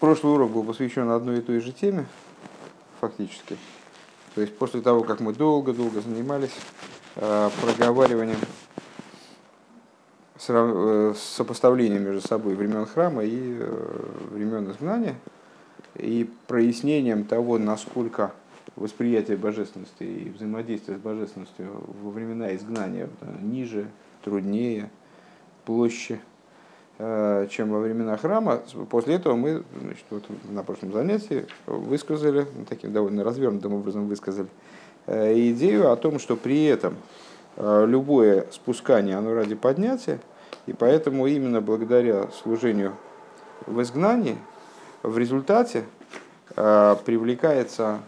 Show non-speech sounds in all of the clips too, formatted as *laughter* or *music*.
Прошлый урок был посвящен одной и той же теме, фактически. То есть после того, как мы долго-долго занимались э, проговариванием, э, сопоставлением между собой времен храма и э, времен изгнания, и прояснением того, насколько восприятие божественности и взаимодействие с божественностью во времена изгнания ниже, труднее, площе, Э, чем во времена храма. После этого мы значит, вот на прошлом занятии высказали, ну, таким довольно развернутым образом высказали, э, идею о том, что при этом э, любое спускание, оно ради поднятия, и поэтому именно благодаря служению в изгнании в результате привлекается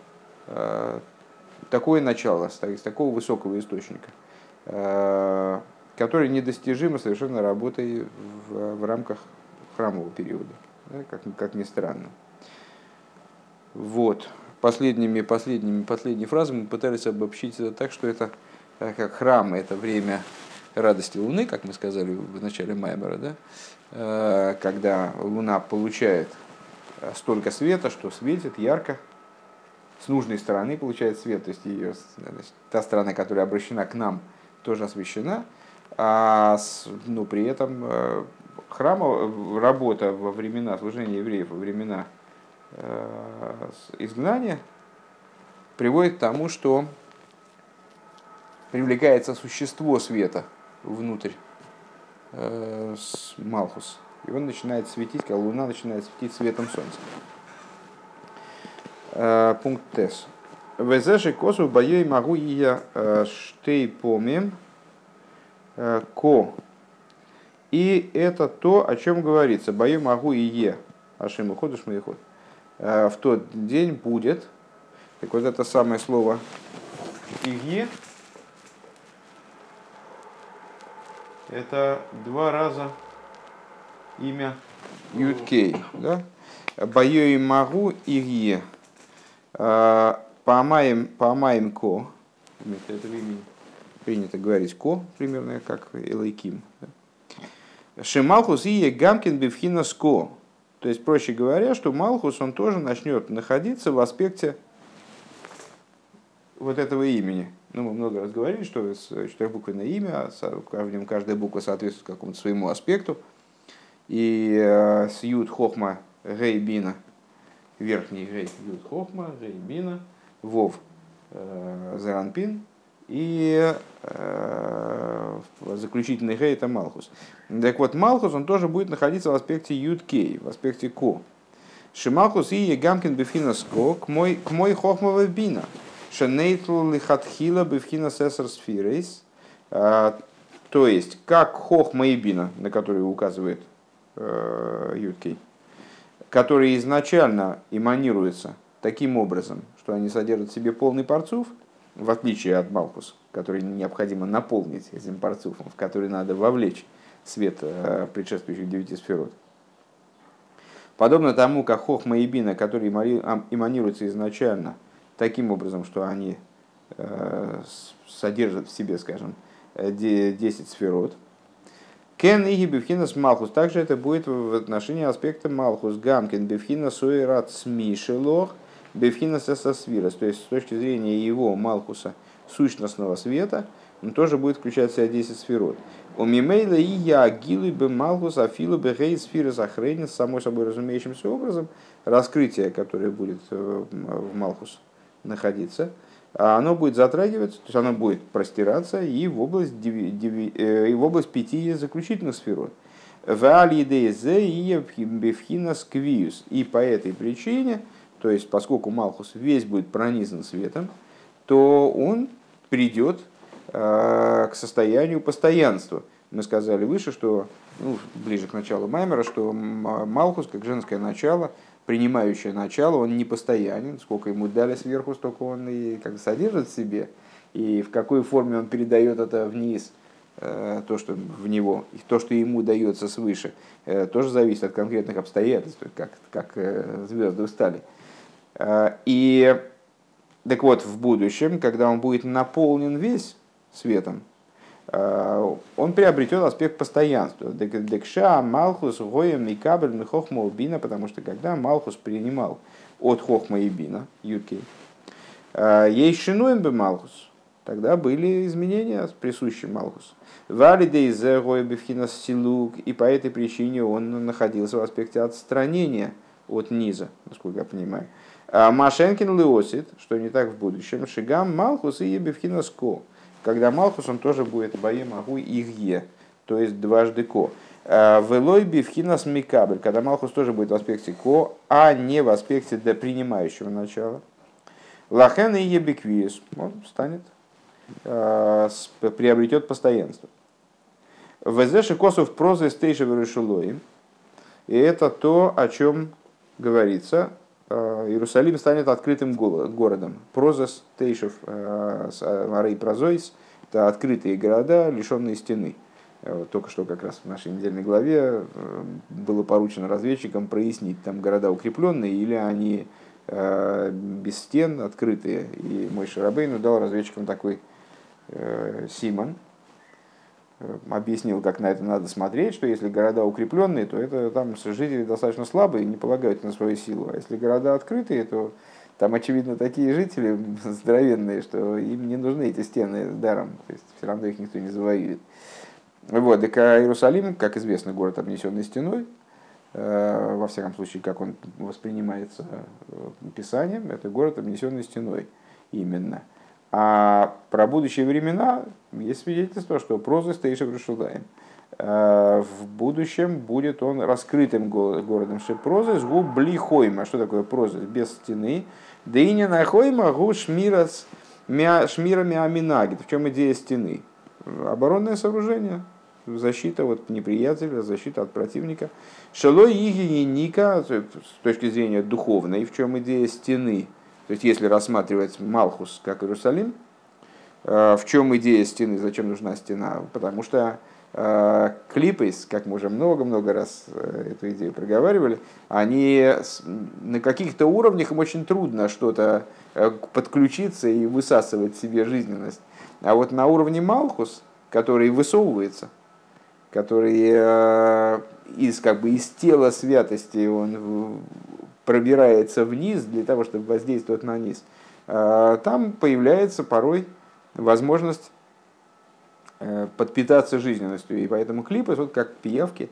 такое начало, из такого высокого источника, которые недостижимы совершенно работой в, в рамках храмового периода, да, как, как ни странно. Вот. Последними, последними, последней фразой мы пытались обобщить это так, что это как храм, это время радости Луны, как мы сказали в начале Маймера, да? Э, когда Луна получает столько света, что светит ярко, с нужной стороны получает свет, то есть ее, та сторона, которая обращена к нам, тоже освещена, а ну, при этом э, храма, работа во времена служения евреев, во времена э, изгнания приводит к тому, что привлекается существо света внутрь э, с Малхус. И он начинает светить, когда луна начинает светить светом солнца. Э, пункт Тес. Везеши косу боей могу я штей помем Э, ко. И это то, о чем говорится. Бою могу и е. Ашим уходишь мой ход. Э, в тот день будет. Так вот это самое слово Ие. Это два раза имя Юткей. Да? Бою и могу Ие. Э, Памаем, памаем ко. Этого имени принято говорить ко, примерно как Элайким. Шималхус и Гамкин Бифхина Ско. То есть, проще говоря, что Малхус, он тоже начнет находиться в аспекте вот этого имени. Ну, мы много раз говорили, что четырехбуквенное имя, в нем каждая буква соответствует какому-то своему аспекту. И э, с Юд Хохма Гейбина, верхний Гей Юд Хохма Гейбина, Вов э, Заранпин, и э, заключительный хей это Малхус. Так вот, Малхус, он тоже будет находиться в аспекте Юд-Кей, в аспекте Ко. Шималхус и Гамкин Бефхина Ко, к мой, к мой хохмова бина. Шенейтл лихатхила Бефхина Сесар Сфирейс. А, то есть, как хохма и бина, на который указывает э, Юд-Кей, которые изначально эманируются таким образом, что они содержат в себе полный парцув – в отличие от Малхус, который необходимо наполнить этим парцуфом, в который надо вовлечь свет э, предшествующих девяти сферот. Подобно тому, как Хохма и Бина, которые эманируются изначально таким образом, что они э, содержат в себе, скажем, 10 сферот. Кен и Бифхинас Малхус. Также это будет в отношении аспекта Малхус. Гамкин Бифхина Суират Смишелох – Бевхинас Эсасвирас, то есть с точки зрения его Малхуса сущностного света, он тоже будет включать в себя 10 сферот. У Мимейла и я гилы бы Малхус Афилу бы Гей сферы Захрейн, самой собой разумеющимся образом, раскрытие, которое будет э, в Малхус находиться, а оно будет затрагиваться, то есть оно будет простираться и в область, э, и в область пяти заключительных сферот. В и Бевхина Сквиус. И по этой причине то есть поскольку Малхус весь будет пронизан светом, то он придет э, к состоянию постоянства. Мы сказали выше, что ну, ближе к началу Маймера, что Малхус, как женское начало, принимающее начало, он не постоянен. Сколько ему дали сверху, столько он и как содержит в себе. И в какой форме он передает это вниз, э, то, что в него, и то, что ему дается свыше, э, тоже зависит от конкретных обстоятельств, как, как звезды устали. Э, и так вот, в будущем, когда он будет наполнен весь светом, он приобретет аспект постоянства. Декша, Малхус, Гоем, Микабель, Михохма, Бина, потому что когда Малхус принимал от Хохма и Бина, Юркей, ей шинуем бы Малхус, тогда были изменения, присущие Малхусу. Валидей зе Гоебевхинас Силук, и по этой причине он находился в аспекте отстранения от низа, насколько я понимаю. А Машенкин Леосит, что не так в будущем, Шигам Малхус и Ебевхинас Ко, когда Малхус, он тоже будет Бае Магу Игье, то есть дважды Ко. А Велой Бивхинас Микабель, когда Малхус тоже будет в аспекте Ко, а не в аспекте до принимающего начала. Лахен и Ебеквиес, он станет, а, приобретет постоянство. Везеши Косов прозы стейши решилоим. И это то, о чем говорится Иерусалим станет открытым городом. Прозас, Тейшев, э, э, Марей Прозойс – это открытые города, лишенные стены. Только что как раз в нашей недельной главе было поручено разведчикам прояснить, там города укрепленные или они без стен, открытые. И мой Шарабейну дал разведчикам такой Симон, Э, объяснил, как на это надо смотреть, что если города укрепленные, то это там жители достаточно слабые, не полагают на свою силу. А если города открытые, то там, очевидно, такие жители *laughs* здоровенные, что им не нужны эти стены даром. То есть все равно их никто не завоюет. Вот, так а Иерусалим, как известно, город, обнесенный стеной, э, во всяком случае, как он воспринимается э, Писанием, это город, обнесенный стеной именно. А про будущие времена есть свидетельство, что проза Стейша Брашудаем. Э, в будущем будет он раскрытым городом Шепрозы с губ блихойма. Что такое проза? Без стены. Да и не нахойма гу шмирас шмирами аминагит. В чем идея стены? Оборонное сооружение, защита от неприятеля, защита от противника. Шелой иги ника, с точки зрения духовной, в чем идея стены – то есть, если рассматривать Малхус как Иерусалим, э, в чем идея стены, зачем нужна стена? Потому что э, клипейс, как мы уже много-много раз э, эту идею проговаривали, они на каких-то уровнях им очень трудно что-то подключиться и высасывать себе жизненность. А вот на уровне Малхус, который высовывается, который из, как бы, из тела святости он пробирается вниз для того, чтобы воздействовать на низ, а, там появляется порой возможность э, подпитаться жизненностью. И поэтому клипы, вот как пиявки,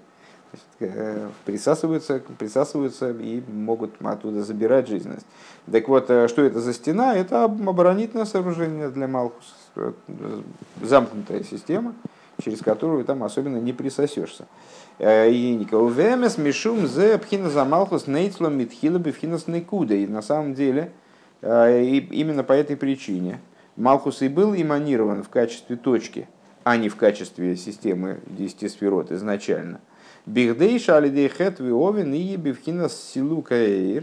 э, присасываются, присасываются и могут оттуда забирать жизненность. Так вот, э, что это за стена? Это оборонительное сооружение для Малхуса, замкнутая система, через которую там особенно не присосешься. Увемес мишум зе пхина замалхус нейцлом митхила бифхинас некуда. И на самом деле, э, именно по этой причине Малхус и был эманирован в качестве точки, а не в качестве системы 10 сферот изначально. Бихдей шалидей хет виовен и бифхинас силу каэйр,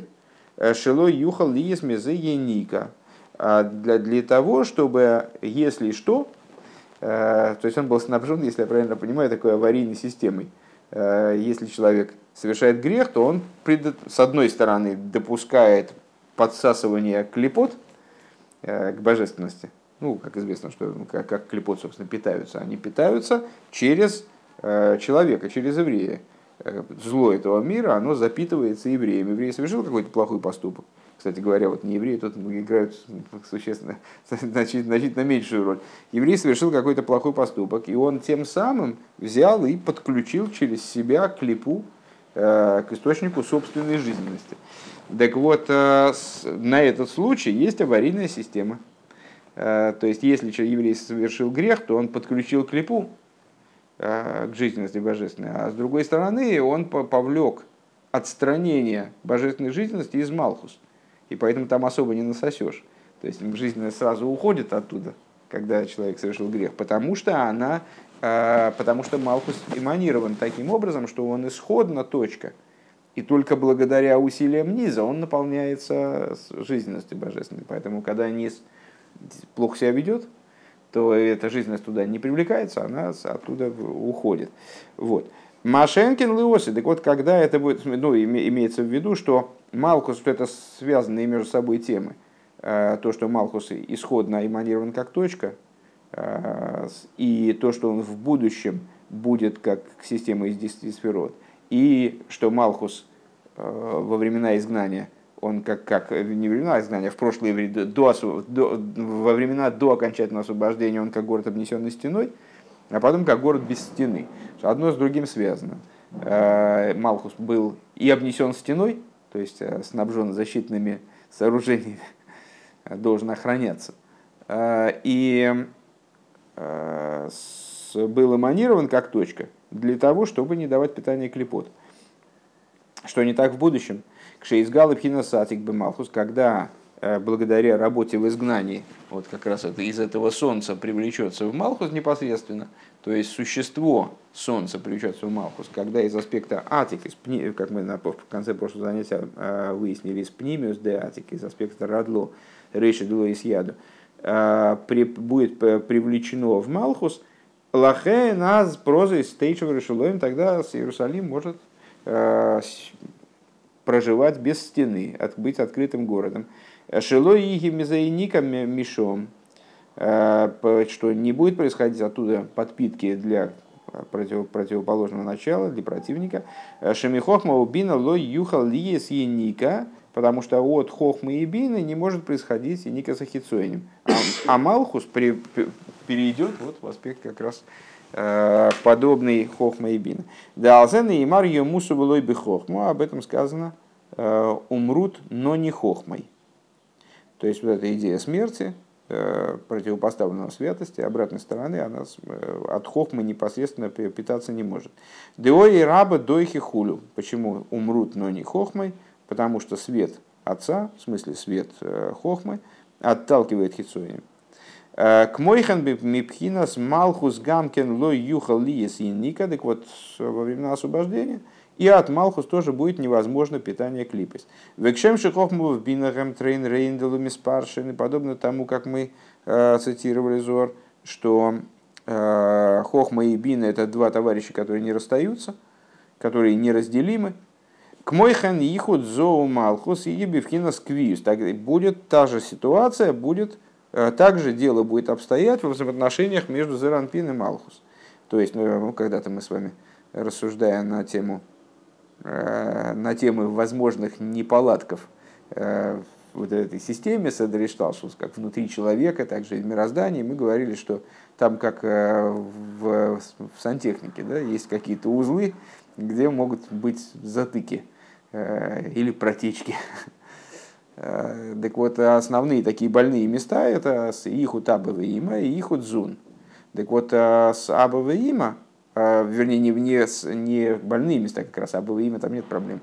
э, шело юхал лиес мезе еника. А для, для того, чтобы, если что, э, то есть он был снабжен, если я правильно понимаю, такой аварийной системой – если человек совершает грех, то он с одной стороны допускает подсасывание клепот э, к божественности. Ну, как известно, что ну, как, как клепот, собственно, питаются. Они питаются через э, человека, через еврея. Зло этого мира, оно запитывается евреем. Еврей совершил какой-то плохой поступок. Кстати говоря, вот не евреи тут играют *laughs* существенно, *laughs* значительно, значительно меньшую роль. Еврей совершил какой-то плохой поступок, и он тем самым взял и подключил через себя клипу э, к источнику собственной жизненности. Так вот, э, на этот случай есть аварийная система. Э, то есть, если еврей совершил грех, то он подключил клипу к жизненности божественной, а с другой стороны он повлек отстранение божественной жизненности из Малхус и поэтому там особо не насосешь. То есть жизненность сразу уходит оттуда, когда человек совершил грех, потому что она, а, потому что Малхус эманирован таким образом, что он исходна точка, и только благодаря усилиям низа он наполняется жизненностью божественной. Поэтому, когда низ плохо себя ведет, то эта жизненность туда не привлекается, она оттуда уходит. Вот. Машенкин Леоси, так вот, когда это будет, ну, имеется в виду, что Малхус, что это связанные между собой темы. Э, то, что Малхус исходно эманирован как точка, и то, что он в будущем будет как система из 10 сферот, и что Малхус во времена изгнания, он как, как не времена изгнания, а в прошлые до, до, во времена до окончательного освобождения он как город обнесенный стеной, а потом как город без стены. Одно с другим связано. Малхус был и обнесен стеной, то есть снабжен защитными сооружениями, *laughs* должен охраняться. И был эманирован как точка для того, чтобы не давать питание клепот. Что не так в будущем. Кшеизгал и пхинасатик бемалхус, когда э, благодаря работе в изгнании, вот как раз это из этого солнца привлечется в Малхус непосредственно, то есть существо солнца привлечется в Малхус, когда из аспекта атик, как мы в конце прошлого занятия э, выяснили, из пнимиус де атик, из аспекта радло, рейши дуло из яду, э, будет привлечено в Малхус – Лахе нас проза из стейчев решилоем, тогда Иерусалим может э, проживать без стены, быть открытым городом. Шило иги мизаиникам мишом, э, что не будет происходить оттуда подпитки для против, противоположного начала, для противника. Шемихохма убина ло юхал лиес еника, потому что от хохмы и бины не может происходить и ника сахицоинем. А, а Малхус при, перейдет вот в аспект как раз э, подобный хохма и бина. Да, алзен и мар мусу было бы хохму, об этом сказано э, умрут, но не хохмой. То есть вот эта идея смерти, э, противопоставленного святости, обратной стороны, она от хохмы непосредственно питаться не может. Деои раба дойхи хулю. Почему умрут, но не хохмой? Потому что свет отца, в смысле свет хохмы, отталкивает хитсоем. К мойхан мипхинас малхус гамкен лой юхал лиес и так вот во времена освобождения, и от Малхус тоже будет невозможно питание клипес. Векшем шихохму в бинахем трейн рейнделу миспаршин, и подобно тому, как мы э, цитировали Зор, что э, Хохма и Бина это два товарища, которые не расстаются, которые неразделимы. К мойхан ихуд зоу Малхус и ебивхина сквиз. Так будет та же ситуация, будет Э, также дело будет обстоять в взаимоотношениях между Зеранпин и Малхус. То есть, ну, когда-то мы с вами, рассуждая на тему, на темы возможных неполадков э, вот этой системе Седришталшус, как внутри человека, так же и в мироздании, мы говорили, что там, как в, в сантехнике, да, есть какие-то узлы, где могут быть затыки или протечки. *laughs* Э, так вот, основные такие больные места это Ихут Абава и Ихут Зун. Так вот, э, с Абава э, вернее, не, не, не больные места как раз, Абава там нет проблем.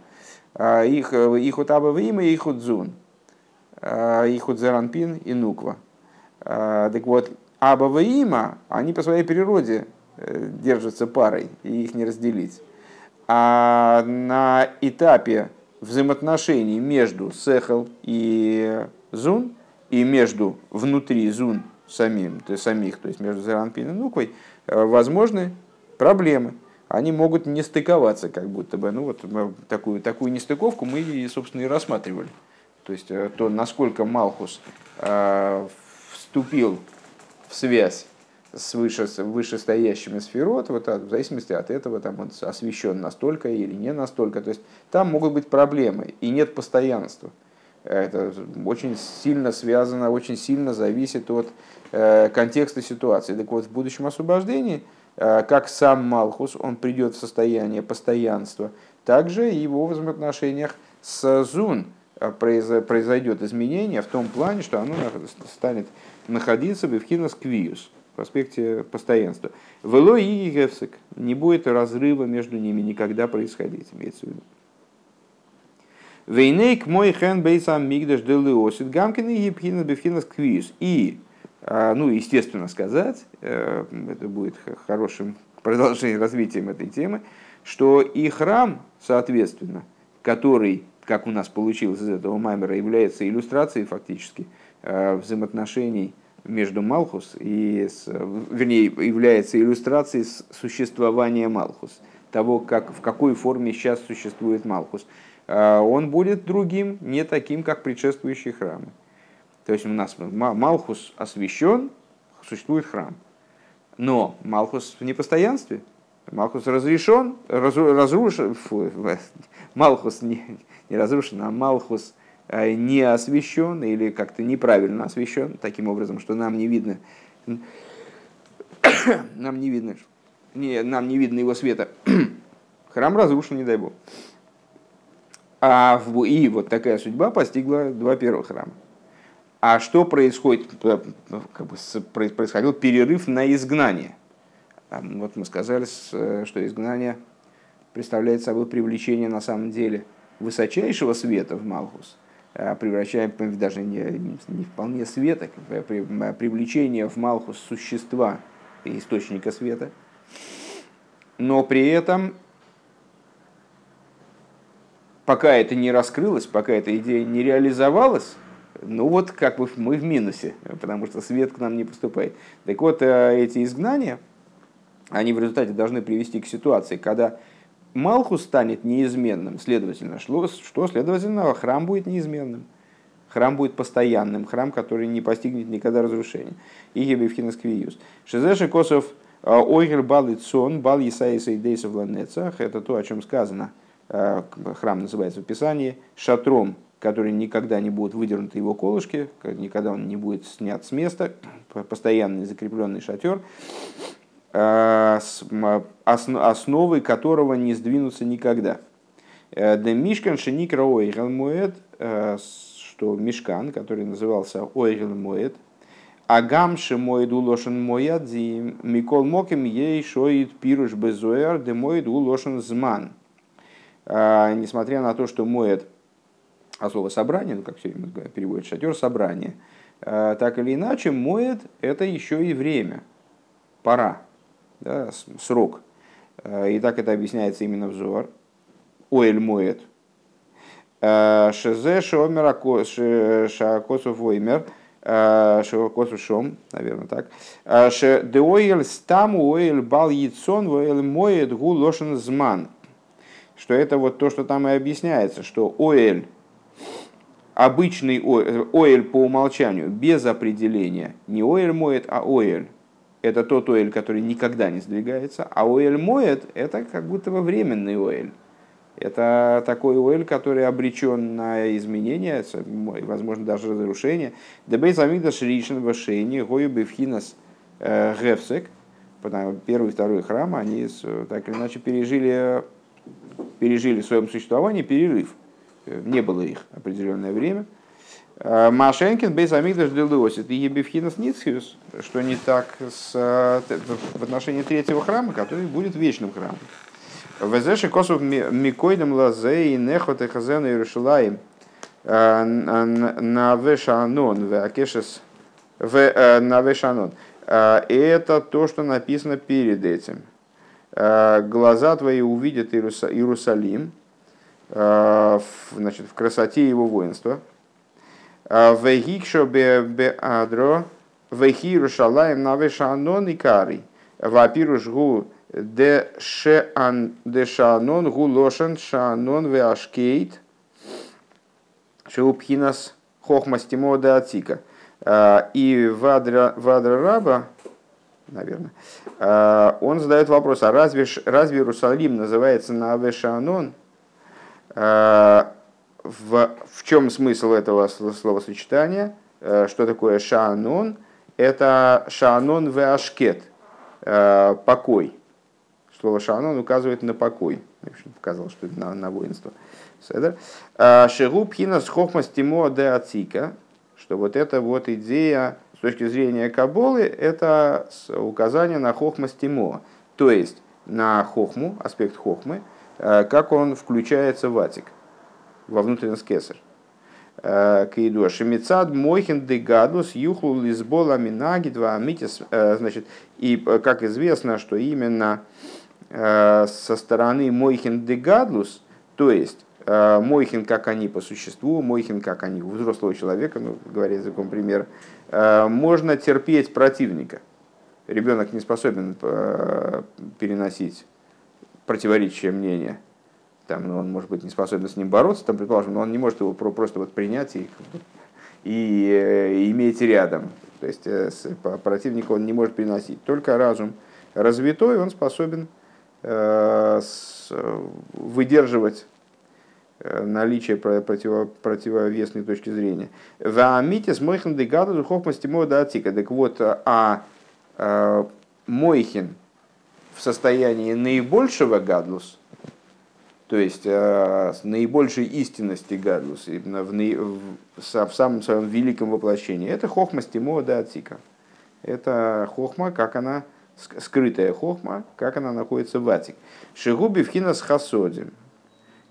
Их, Ихут Абава и Ихут Зун. Ихут Зеранпин и Нуква. Так вот, Абава они по своей природе держатся парой, и их не разделить. А на этапе взаимоотношений между Сехал и Зун, и между внутри Зун самим, то есть самих, то есть между Зеранпин и Нуквой, э, возможны проблемы. Они могут не стыковаться, как будто бы. Ну, вот такую, такую нестыковку мы, собственно, и рассматривали. То есть э, то, насколько Малхус э, вступил в связь с выше, вышестоящими сферот, вот, в зависимости от этого там он освещен настолько или не настолько. То есть там могут быть проблемы и нет постоянства. Это очень сильно связано, очень сильно зависит от э, контекста ситуации. Так вот, в будущем освобождении, как сам Малхус, он придет в состояние постоянства, также его взаимоотношениях с Зун э, произойдет изменение в том плане, что оно станет находиться в Евхинос Квиус в аспекте постоянства. Вело и гефсек, не будет разрыва между ними никогда происходить, имеется в виду. Вейнейк мой хен бейсам мигдаш делиосит гамкин и епхина бифхина квиз. И, ну, естественно сказать, э, это будет хорошим *laughs* продолжением развитием этой темы, что и храм, соответственно, который, как у нас получилось из этого маймера, является иллюстрацией фактически э, взаимоотношений между Малхус и, с, вернее, является иллюстрацией существования Малхус, того, как, в какой форме сейчас существует Малхус, а, он будет другим, не таким, как предшествующие храмы. То есть у нас Малхус освящен, существует храм. Но Малхус в непостоянстве. Малхус разрешен, разру, разрушен, фу, Малхус не, не разрушен, а Малхус э, не освящен или как-то неправильно освящен, таким образом, что нам не видно, *coughs* нам не видно, не, нам не видно его света. *coughs* Храм разрушен, не дай бог. А в, и вот такая судьба постигла два первых храма. А что происходит? Как бы происходил перерыв на изгнание. Вот мы сказали, что изгнание представляет собой привлечение на самом деле высочайшего света в Малхус, а превращаем даже не, не вполне света, а привлечение в Малхус существа, источника света, но при этом пока это не раскрылось, пока эта идея не реализовалась, ну вот как бы мы в минусе, потому что свет к нам не поступает. Так вот, э, эти изгнания, они в результате должны привести к ситуации, когда Малхус станет неизменным, следовательно, что, что следовательно, храм будет неизменным. Храм будет постоянным, храм, который не постигнет никогда разрушения. И Гебевхинас Квиюс. Шизеши Косов э, Ойгер Бал Ицон, Бал Исаиса Идейса в Это то, о чем сказано – Э, храм называется в Писании, шатром, который никогда не будет выдернуты его колышки, никогда он не будет снят с места, постоянный закрепленный шатер, э, основы которого не сдвинутся никогда. Э, да мишкан шеник ойгел муэд, что мишкан, который назывался ойгел муэд, Агам шемоид улошен моядзим, микол моким ей шоид пируш безуэр, демоид улошен зман – а, несмотря на то, что моет, а слово собрание, ну как все время переводит шатер, собрание, а, так или иначе, моет это еще и время, пора, да, срок. А, и так это объясняется именно в Зуар. Оэль моет. Шезе шомер шакосов оймер. Шакосов шом, наверное так. Деоэль стам уэль бал яйцон уэль моет гу лошен зман что это вот то, что там и объясняется, что Оэль, обычный Оэль по умолчанию, без определения, не Оэль моет, а Оэль. Это тот Оэль, который никогда не сдвигается, а Оэль моет, это как будто бы временный Оэль. Это такой Оэль, который обречен на изменения, возможно, даже разрушение. Дебейс Амигдаш Ришен Вашейни, Гою Бевхинас э, Гефсек, первый и второй храм, они так или иначе пережили пережили в своем существовании перерыв. Э, не было их определенное время. Э, Машенкин без амигдаш делосит и ебевхинас ницхиус, что не так с, э, в отношении третьего храма, который будет вечным храмом. Везеши косов микойдем лазе и нехот и хазен Иерушалаем на вешанон в акешес на вешанон. И это то, что написано перед этим. Э, глаза твои увидят Иерусалим, э, значит, в красоте его воинства. Э, Вегикшо бе адро, вехи Иерушалаем на вешанон и кари. Вапируш гу де шанон гу лошен шанон ве ашкейт. Шеупхинас хохмастимо де атика. И вадра раба, наверное, он задает вопрос, а разве, разве Иерусалим называется на Авешанон? А, в, в чем смысл этого словосочетания? А, что такое Шаанон? Это Шаанон в Ашкет, покой. Слово Шаанон указывает на покой. Я показал, что это на, на воинство. Шеру пхинас хохмас тимо де ацика, что вот эта вот идея точки зрения Каболы, это указание на хохмас тимо, то есть на хохму, аспект хохмы, э, как он включается в атик, во внутренность кесар. Э, Кейдо Шемицад Мойхин Дегадус Юхлу Лизбола Минаги два Амитис. Э, значит, и как известно, что именно со стороны Мойхин Дегадлус, то есть Мойхин, как они по существу, Мойхин, как они у взрослого человека, ну, говоря языком примера, Э, можно терпеть противника. Ребенок не способен э, переносить противоречие мнения. Там, ну, он может быть не способен с ним бороться, там, предположим, но он не может его просто вот принять и, и иметь рядом. То есть противника он не может приносить. Только разум развитой, он способен выдерживать наличие противо, противовесной точки зрения. Ваамитис мойхен дегаду духовности мода атика. Так вот, а, а мойхин в состоянии наибольшего гадлус, то есть с наибольшей истинности гадлус, в, в, в самом своем великом воплощении, это хохма стимо да. Это хохма, как она скрытая хохма, как она находится в атик. Шигуби в хинас хасодим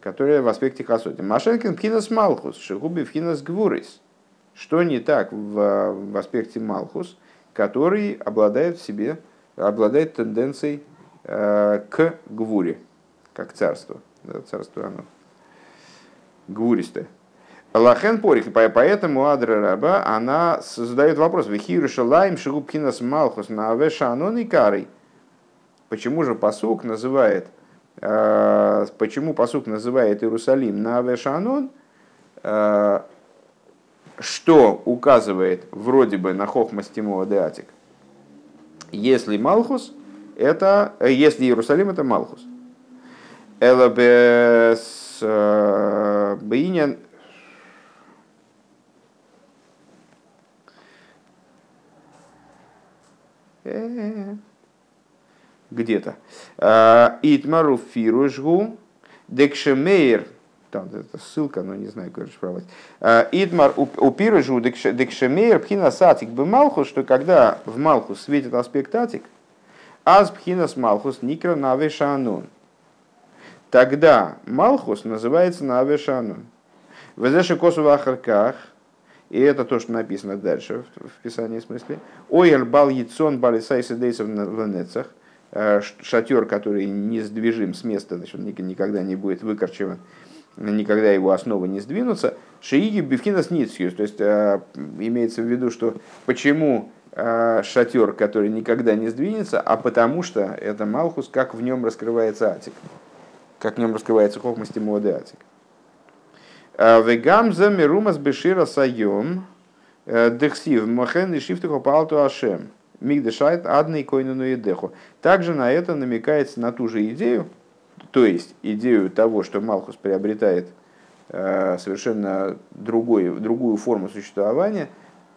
которая в аспекте хасоти. Машенкин пхинас малхус, шигуби пхинас гвурис. Что не так в, в аспекте малхус, который обладает в себе, обладает тенденцией э, к гвуре, как царство. Да, царство оно гвуристое. Лахен порих, поэтому Адра Раба, она задает вопрос, Вихиру Шалаем Шигубхинас Малхус на Авеша Анон и Карой. Почему же посук называет Э, почему посук называет Иерусалим на Авешанон, э, что указывает вроде бы на Хохмастимова Деатик. Если Малхус, это, э, если Иерусалим, это Малхус. Элабес Бейнян э где-то. А, Итмару фирушгу декшемейр там это ссылка, но не знаю, как расшифровать. А, Итмар у пирожу декшемейр пхина сатик бы малхус, что когда в малхус светит аспект атик, аз пхинас малхус никра наве шанун. Тогда малхус называется наве шанун. Везеши косу в ахарках, и это то, что написано дальше в, Писании в смысле. Ойер бал яйцон балисайса дейсов в нецах. Э, шатер, который не сдвижим с места, значит, он никогда не будет выкорчеван, никогда его основы не сдвинутся. Шииги бифхинас ницхиус, то есть э, имеется в виду, что почему шатер, который никогда не сдвинется, а потому что это Малхус, как в нем раскрывается Атик, как в нем раскрывается Хохмасти Моды Атик. Вегамза мирумас бешира сайом дехсив мохен и шифтуху палту ашем. Мигдешайт адный койнуну и деху. Также на это намекается на ту же идею, то есть идею того, что Малхус приобретает э, совершенно другой, другую форму существования э,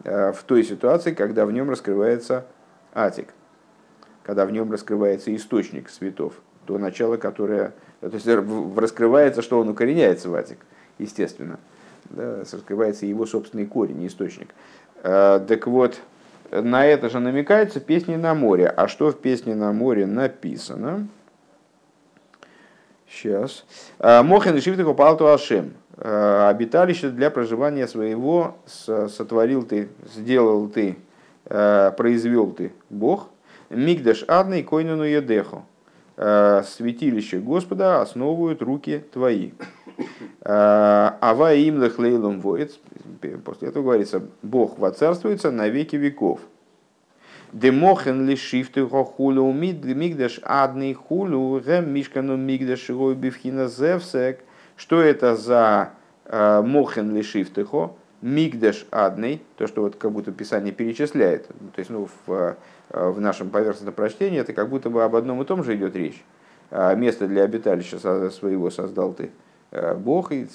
в той ситуации, когда в нем раскрывается атик, когда в нем раскрывается источник светов, то начало, которое... То есть раскрывается, что он укореняется в атик, естественно. Да, раскрывается его собственный корень, источник. Э, так вот, на это же намекается песни на море. А что в песне на море написано? Сейчас. «А, Мохен Шифтаху Палту Ашем. «А, обиталище для проживания своего сотворил ты, сделал ты, а, произвел ты Бог. Мигдаш Адный Койнуну Едеху. Святилище Господа основывают руки твои. Ава им лейлом воец. После этого говорится, Бог воцарствуется на веки веков. Демохен ли шифты хулу мигдаш адный хулу гэм мишкану мигдаш бифхина зевсек. Что это за э, мохен ли шифтыхо? Мигдаш адный, то, что вот как будто Писание перечисляет. То есть, ну, в, э, в нашем поверхностном прочтении это как будто бы об одном и том же идет речь. Место для обиталища своего создал ты Э, Бог и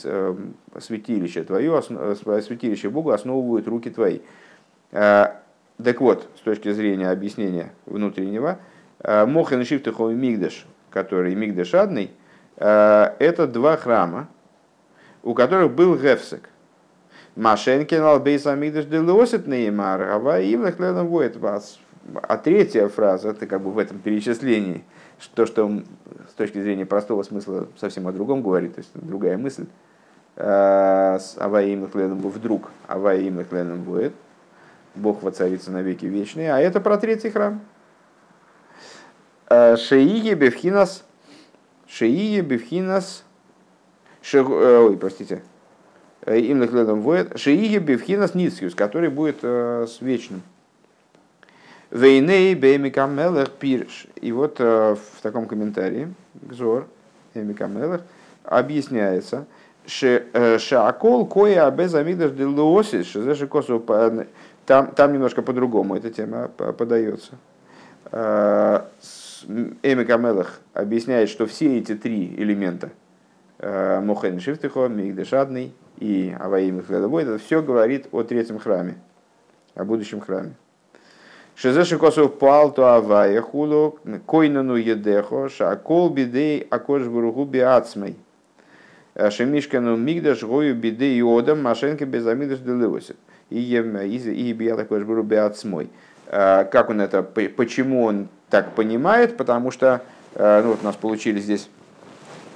святилище твое, святилище Бога основывают руки твои. Так вот, с точки зрения объяснения внутреннего, Мохен Шифтахов и Мигдаш, который Мигдаш Адный, это два храма, у которых был Гефсек. Машенкин Албейса Мигдаш Делосит Неймар, Ава Имлах Леном Воет вас. А третья фраза, это как бы в этом перечислении – то, что с точки зрения простого смысла совсем о другом говорит, то есть другая мысль. Э, Аваим Хленом вдруг Аваим Хленом будет. Бог воцарится на веки вечные. А это про третий храм. Э, Шеиги Бевхинас Шеиги Бевхинас Ше, э, ой, простите. Им Хленом будет. Шеиги Бевхинас Ницкиус, который будет с вечным. Вейней беймикамелех пирш. И вот э, в таком комментарии Гзор Эмикамелех объясняется, Шаакол кое абез амидаш делуосис, шезеши косу там, там немножко по-другому эта тема подается. Эми Камелах объясняет, что все эти три элемента Мохен Шифтихо, Мигдешадный и Аваим это все говорит о третьем храме, о будущем храме. Шезеши косу палту авая хулу, койнану едехо, шакол бидей акош буругу биацмей. Шемишкану мигдаш гою бидей одам, машенке безамидаш делывосит. И и бия такой буру биацмой. Как он это, почему он так понимает? Потому что, ну вот у нас получили здесь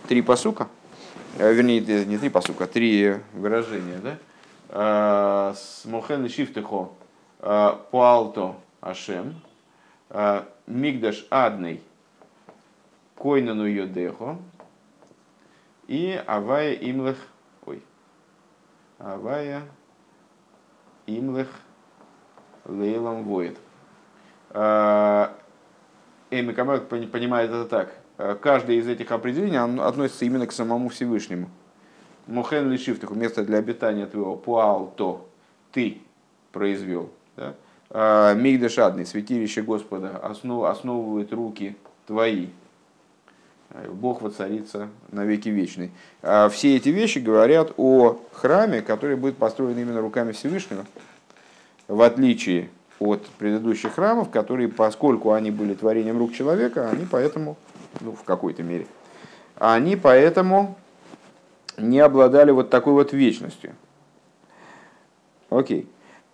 три посука, вернее, не три посука, три выражения, да? С Мохен и Шифтехо, Пуалто, Ашем, Мигдаш Адный, Койнану Йодехо и Авая Имлех, ой, Авая Имлех Лейлом Воид. А, Эми Камак понимает это так. А, каждое из этих определений относится именно к самому Всевышнему. Мухен лишив, место для обитания твоего, пуал то, ты произвел. Да? А, Мигдешадный, святилище Господа, основ, основывают руки твои. Бог воцарится на веки вечный. Все эти вещи говорят о храме, который будет построен именно руками Всевышнего, в отличие от предыдущих храмов, которые, поскольку они были творением рук человека, они поэтому, ну, в какой-то мере, они поэтому не обладали вот такой вот вечностью. Окей.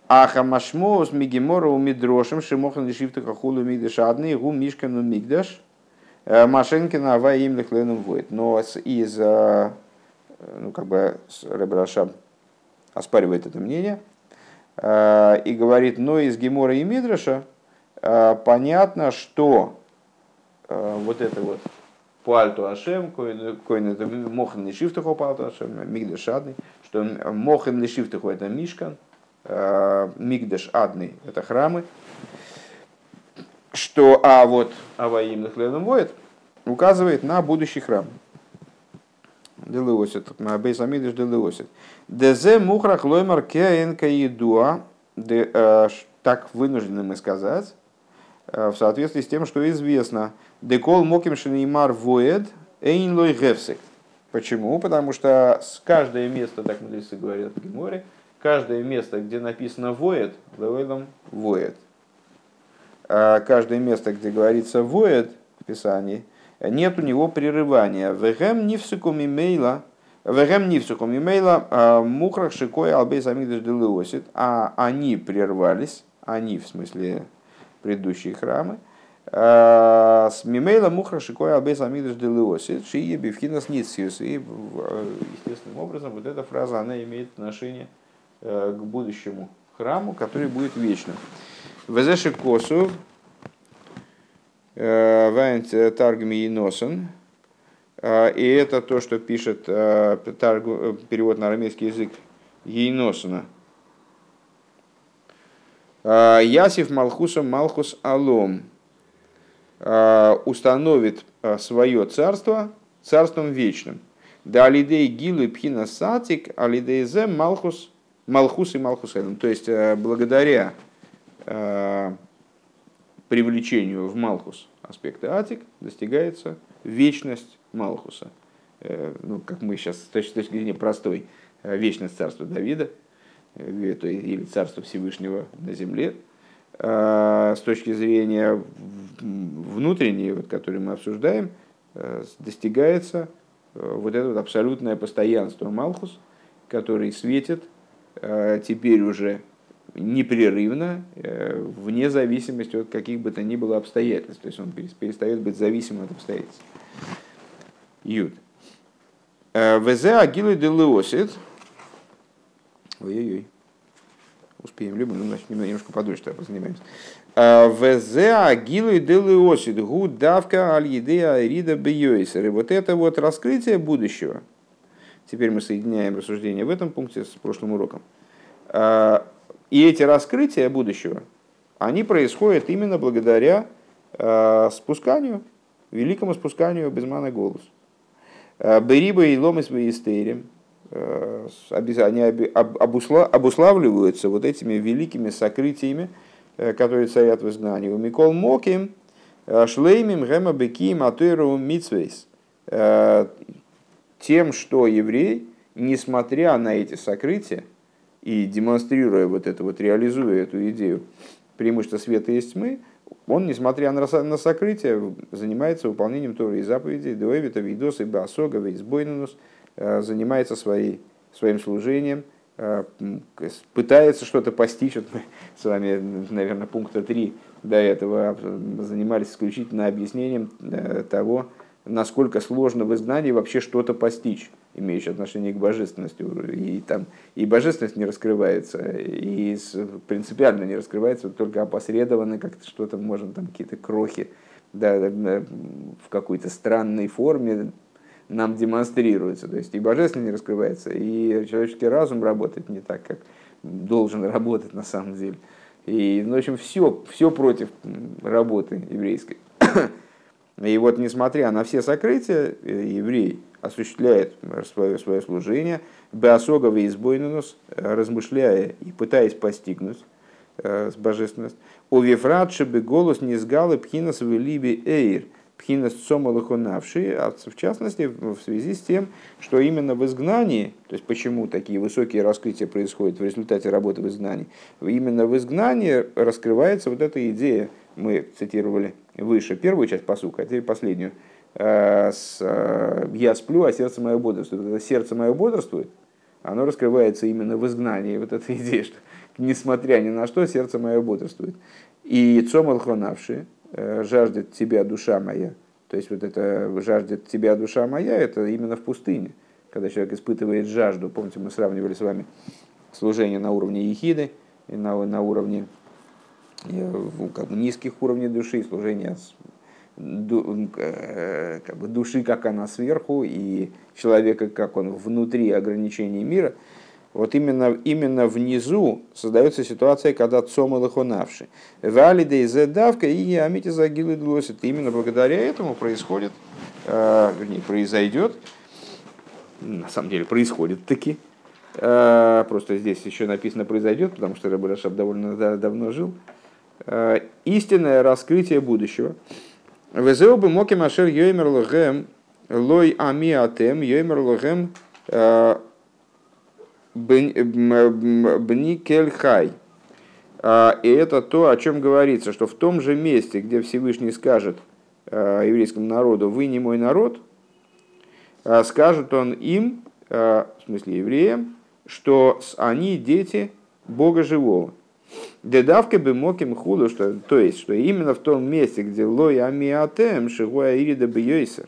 Ахамашмоус мигемора у мидрошем шимохан лишифта хахулу мигдашадный гу мишкану мигдаш э, Машенкина ава им лехленум воет. Но из, э, ну как бы Ребраша оспаривает это мнение и говорит, но из Гемора и Мидраша понятно, что вот это вот Пуальту Ашем, коин это Мохан Лишифтаху Пуальту Ашем, Мигдашадный, что Мохан Лишифтаху это Мишкан, Э, Мигдеш Адный, это храмы, что, а вот Аваим Нахленом Воет указывает на будущий храм. דלעתיד, בית המקדש דלעתיד. דזה מוכרח לומר כי הנה ידוע, э, так вынуждены мы сказать, э, в соответствии с тем, что известно. דכל מקום שנאמר ועד אין לו הפסק. Почему? Потому что каждое место, так мудрецы говорят в Геморе, каждое место, где написано ועד, לעולם ועד. А каждое место, где говорится воет в Писании, нет у него прерывания. Вегем нивсукум имейла, вегем нивсукум имейла а мухрах шикой албейс амигдаш делеосит, а они прервались, они в смысле предыдущие храмы, а, с мимейла мухра шикой албейс амигдаш делеосит, шие бифхинас ницьюс. И естественным образом вот эта фраза, она имеет отношение Э, к будущему храму, который будет вечным. Везеши косу, э, вайнт таргми и носен. Э, и это то, что пишет перевод на арамейский язык Ейносона. Ясиф Малхусом Малхус Алом установит свое царство царством вечным. Да алидей гилу пхина сатик, алидей зе Малхус Малхус и Малхус Элем. То есть э, благодаря э, привлечению в Малхус аспекта Атик достигается вечность Малхуса. Э, ну, как мы сейчас с точки зрения простой, вечность царства Давида, или царства Всевышнего на земле, с точки зрения внутренней, вот, которую мы обсуждаем, достигается вот это вот абсолютное постоянство Малхус, который светит Э, теперь уже непрерывно, э, вне зависимости от каких бы то ни было обстоятельств. То есть он перестает быть зависимым от обстоятельств. Юд. Э, Везе агилы делеосит. Ой-ой-ой. Успеем, любим, ну, значит, немножко подольше тогда занимаемся. Везе агилы делеосит. Гу давка аль едея рида бейойсер. Вот это вот раскрытие будущего – Теперь мы соединяем рассуждение в этом пункте с прошлым уроком. И эти раскрытия будущего, они происходят именно благодаря а, спусканию, великому спусканию Безмана Голос. А, Бериба и ломы свои истерим, они обуславливаются вот этими великими сокрытиями, которые царят в изгнании. У Микол Моким, Шлеймим, Гема Беким, Атуэру Мицвейс. Тем, что еврей, несмотря на эти сокрытия, и демонстрируя вот это, вот реализуя эту идею преимущества света есть тьмы, он, несмотря на, на сокрытие, занимается выполнением Торы и заповедей, Дуэвита, Видос, и Басога, Вейсбойнус, э, занимается своей, своим служением, э, пытается что-то постичь. Вот мы с вами, наверное, пункта 3 до этого занимались исключительно объяснением э, того, насколько сложно в изгнании вообще что-то постичь, имеющее отношение к божественности. И, там, и божественность не раскрывается, и принципиально не раскрывается, только опосредованно как-то что-то можно, там какие-то крохи да, в какой-то странной форме нам демонстрируется. То есть и божественность не раскрывается, и человеческий разум работает не так, как должен работать на самом деле. И, ну, в общем, все, все против работы еврейской. И вот, несмотря на все сокрытия, э, еврей осуществляет свое, свое служение, Беосогова и избойнус, э, размышляя и пытаясь постигнуть э, божественность. У Вифрадши бы голос не сгалы пхинас в либи эйр, пхинас сомалахунавши, а в частности в связи с тем, что именно в изгнании, то есть почему такие высокие раскрытия происходят в результате работы в изгнании, именно в изгнании раскрывается вот эта идея, мы цитировали выше первую часть посука, а теперь последнюю. Э, э, «Я сплю, а сердце мое бодрствует». Сердце мое бодрствует, оно раскрывается именно в изгнании. Вот эта *laughs* идея, что несмотря ни на что, сердце мое бодрствует. И цом алхонавши, э, жаждет тебя душа моя. То есть вот это жаждет тебя душа моя, это именно в пустыне. Когда человек испытывает жажду, помните, мы сравнивали с вами служение на уровне ехиды на, на уровне как бы, низких уровней души, служение э, как бы, души, как она сверху, и человека, как он внутри ограничений мира, вот именно, именно внизу создается ситуация, когда цом и лохонавши. Валиде из давка и амити загилы длосит. Именно благодаря этому происходит, э, вернее, произойдет, на самом деле происходит таки, э, просто здесь еще написано произойдет, потому что Рабарашаб довольно давно жил, истинное раскрытие будущего. Везеу бы моки машер йоймер лохем лой ами атем йоймер э, бникель хай. Э, и это то, о чем говорится, что в том же месте, где Всевышний скажет еврейскому народу, вы не мой народ, скажет он им, в смысле евреям, что они дети Бога живого. Дедавка бы моким худу, что, то есть, что именно в том месте, где лой амиатем шигуа ирида бьёйсер,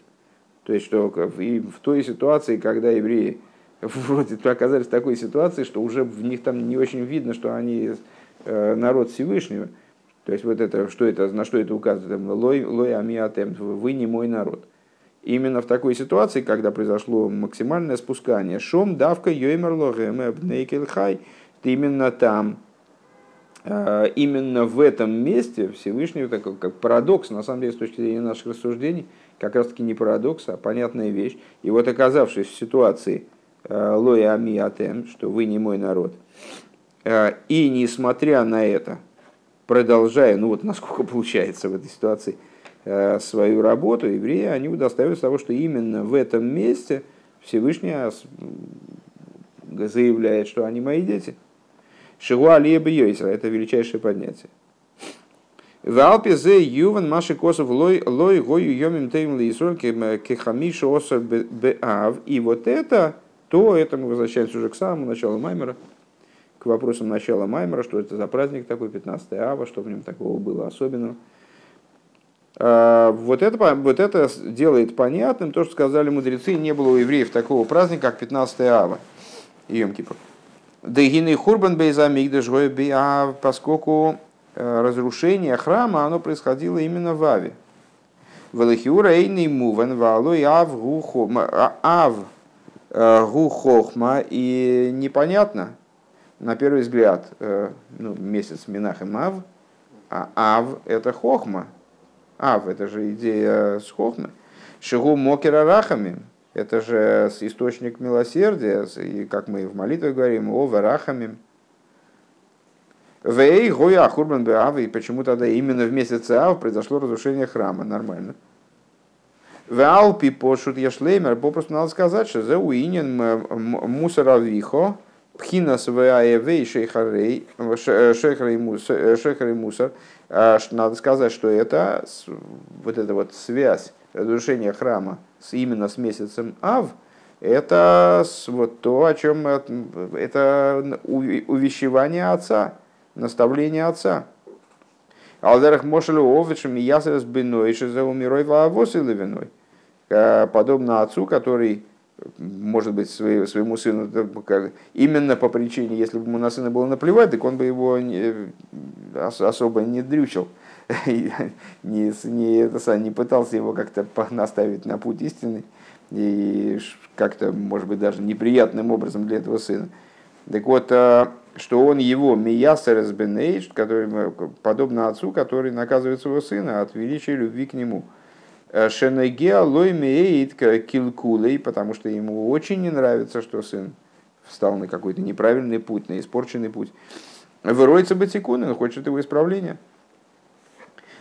то есть, что и в той ситуации, когда евреи *laughs* вроде оказались в такой ситуации, что уже в них там не очень видно, что они э, народ Всевышнего, то есть вот это, что это, на что это указывает, лой, лой амиатем, вы не мой народ. Именно в такой ситуации, когда произошло максимальное спускание, шом давка йоймер логэм хай, именно там именно в этом месте Всевышний, такой как парадокс, на самом деле, с точки зрения наших рассуждений, как раз таки не парадокс, а понятная вещь. И вот оказавшись в ситуации э, лоя ами атем, что вы не мой народ, э, и несмотря на это, продолжая, ну вот насколько *laughs* получается в этой ситуации, свою работу, евреи, они удостаиваются того, что именно в этом месте Всевышний заявляет, что они мои дети – Шигуа леба йойсера, это величайшее поднятие. В Алпе зе юван маши косов лой лой гою йомим тейм лейсроль кехамиша осар беав. И вот это, то это мы возвращаемся уже к самому началу Маймера, к вопросам начала Маймера, что это за праздник такой, 15 ава, что в нем такого было особенного. А, вот это, вот это делает понятным то, что сказали мудрецы, не было у евреев такого праздника, как 15 ава, Йом Кипр. Дегины хурбан бейзамигдаш а поскольку э, разрушение храма, оно происходило именно в Аве. Велихиура эйный муван валой ав ав э, гухохма и непонятно, на первый взгляд, э, ну, месяц Минахем Ав, а Ав это хохма. Ав это же идея с хохмы. Шигу мокера рахами, это же источник милосердия, и как мы в молитве говорим, о варахамим. Вей гоя хурбан беав, и почему тогда именно в месяц Ав произошло разрушение храма, нормально. Валпи пошут яшлеймер, попросту надо сказать, что за уинен мусоровихо, пхинас ваевей шейхарей, шейхарей мусор, надо сказать, что это вот эта вот связь разрушения храма именно с месяцем Ав, это вот то, о чем это увещевание отца, наставление отца. Алдерах Мошелю Овичем и Ясерас Биной, за умирой Ваавос или виной. Подобно отцу, который может быть, своему сыну, именно по причине, если бы ему на сына было наплевать, так он бы его не, особо не дрючил, *laughs* не, не, это, не пытался его как-то наставить на путь истины, и как-то, может быть, даже неприятным образом для этого сына. Так вот, а, что он его миясер который подобно отцу, который наказывает своего сына от величия любви к нему. Э, Шенегеа лоймеет килкулей, потому что ему очень не нравится, что сын встал на какой-то неправильный путь, на испорченный путь. Выроется батикун, он хочет его исправления.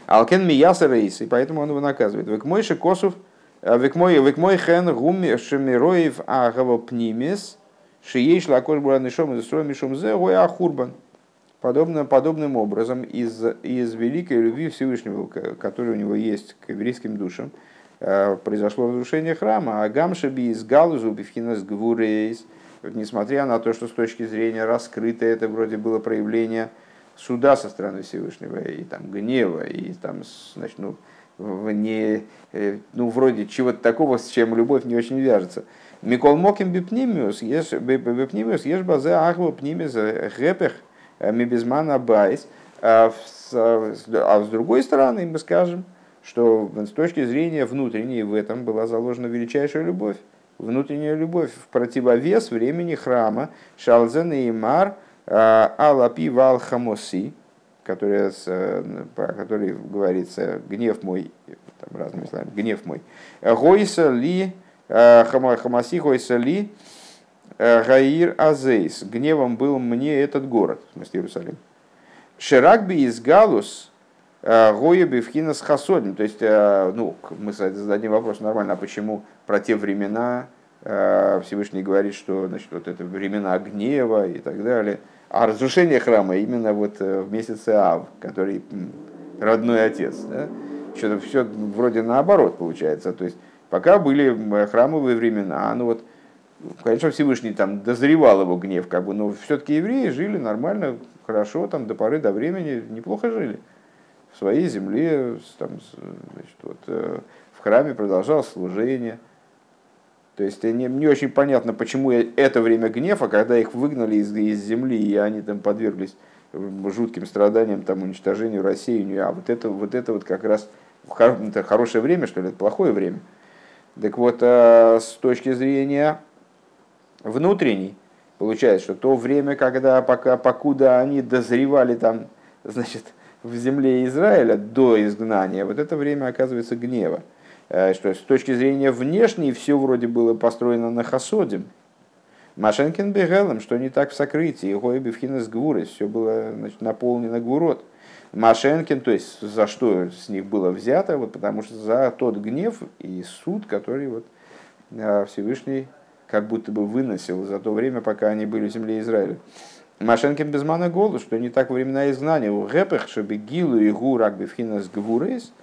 Алкен мияса рейс, и поэтому он его наказывает. Век мой шикосов, э, век мой, век мой хен гум шемироев агава пнимес, шиеш лакош буранышом из строем мишум зе, ой ахурбан. Подобно, подобным образом, из, из великой любви Всевышнего, которая у него есть к еврейским душам, э, произошло разрушение храма. А гамшаби из галузу бифхинас гвурейс, несмотря на то, что с точки зрения раскрыто это вроде было проявление суда со стороны Всевышнего, и там гнева, и там, значит, ну, не, э, ну, вроде чего-то такого, с чем любовь не очень вяжется. Микол Моким бипнимиус, бипнимиус, ешь базе ахва пнимис гепех, Э, Мибизмана Байс. А, а с другой стороны мы скажем, что с точки зрения внутренней в этом была заложена величайшая любовь. Внутренняя любовь в противовес времени храма Шалзен и Мар а, Алапи Вал Хамоси, который, про который говорится гнев мой, там разными словами, гнев мой. Гойса ли э, Хамаси Гойса ли Э, Гаир Азейс. Гневом был мне этот город, в смысле Иерусалим. Шеракби из Галус, э, Гоеби в Хинас Хасодим. То есть, э, ну, мы зададим вопрос нормально, а почему про те времена Всевышний говорит, что значит, вот это времена гнева и так далее. А разрушение храма именно вот в месяце Ав, который родной отец. Да? Что-то все вроде наоборот получается. То есть, пока были храмовые времена, ну вот Конечно, Всевышний там дозревал его гнев, как бы, но все-таки евреи жили нормально, хорошо, там до поры до времени неплохо жили. В своей земле, там, значит, вот, э, в храме продолжалось служение. То есть не, не очень понятно, почему это время гнева, когда их выгнали из, из земли, и они там подверглись жутким страданиям, там, уничтожению, рассеянию. А вот это вот, это вот как раз это хорошее время, что ли, это плохое время. Так вот, э, с точки зрения внутренний, получается, что то время, когда пока, покуда они дозревали там, значит, в земле Израиля до изгнания, вот это время оказывается гнева. Э, что с точки зрения внешней все вроде было построено на хасодим. Машенкин бегелом, что не так в сокрытии, Гойби в хинес гвурес, все было значит, наполнено гвурот. Машенкин, то есть за что с них было взято, вот потому что за тот гнев и суд, который вот э, Всевышний как будто бы выносил за то время, пока они были в земле Израиля. Машенкин без мана голос, что не так времена изгнания. У гэпэх, чтобы гилу и гу рагби с гвурейс,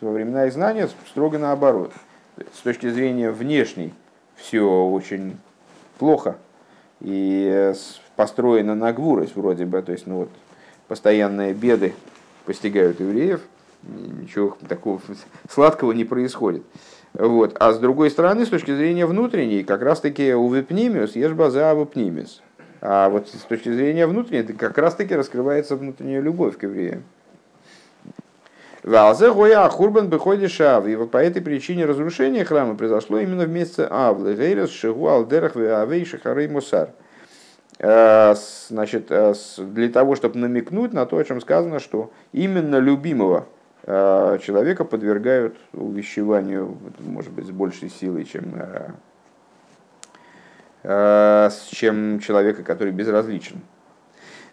во времена изгнания строго наоборот. С точки зрения внешней все очень плохо и э, построено на гвурость вроде бы, то есть ну вот постоянные беды постигают евреев, ничего такого *laughs* сладкого не происходит. Вот. А с другой стороны, с точки зрения внутренней, как раз-таки у випнимиус ешь база випнимиус. А вот с точки зрения внутренней, как раз-таки раскрывается внутренняя любовь к евреям. Валзе гоя хурбан беходи шав. И вот по этой причине разрушение храма произошло именно в месяце Авлы. Гейрес шигу алдерах веавей шахарей мусар. Э, значит, э, для того, чтобы намекнуть на то, о чем сказано, что именно любимого Э, человека подвергают увещеванию, может быть, с большей силой, чем чем человека, который безразличен.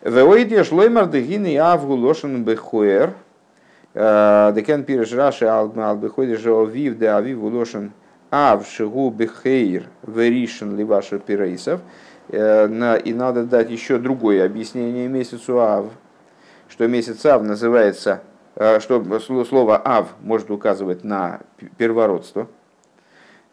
Веойди шлоймар дегины авгу лошен бехуэр. Декен пиреш раши ал бехуэр же овив де авив лошен ав шигу бехейр веришен ливашер пирейсов. И надо дать еще другое объяснение месяцу ав, что месяц ав называется, что слово ав может указывать на первородство,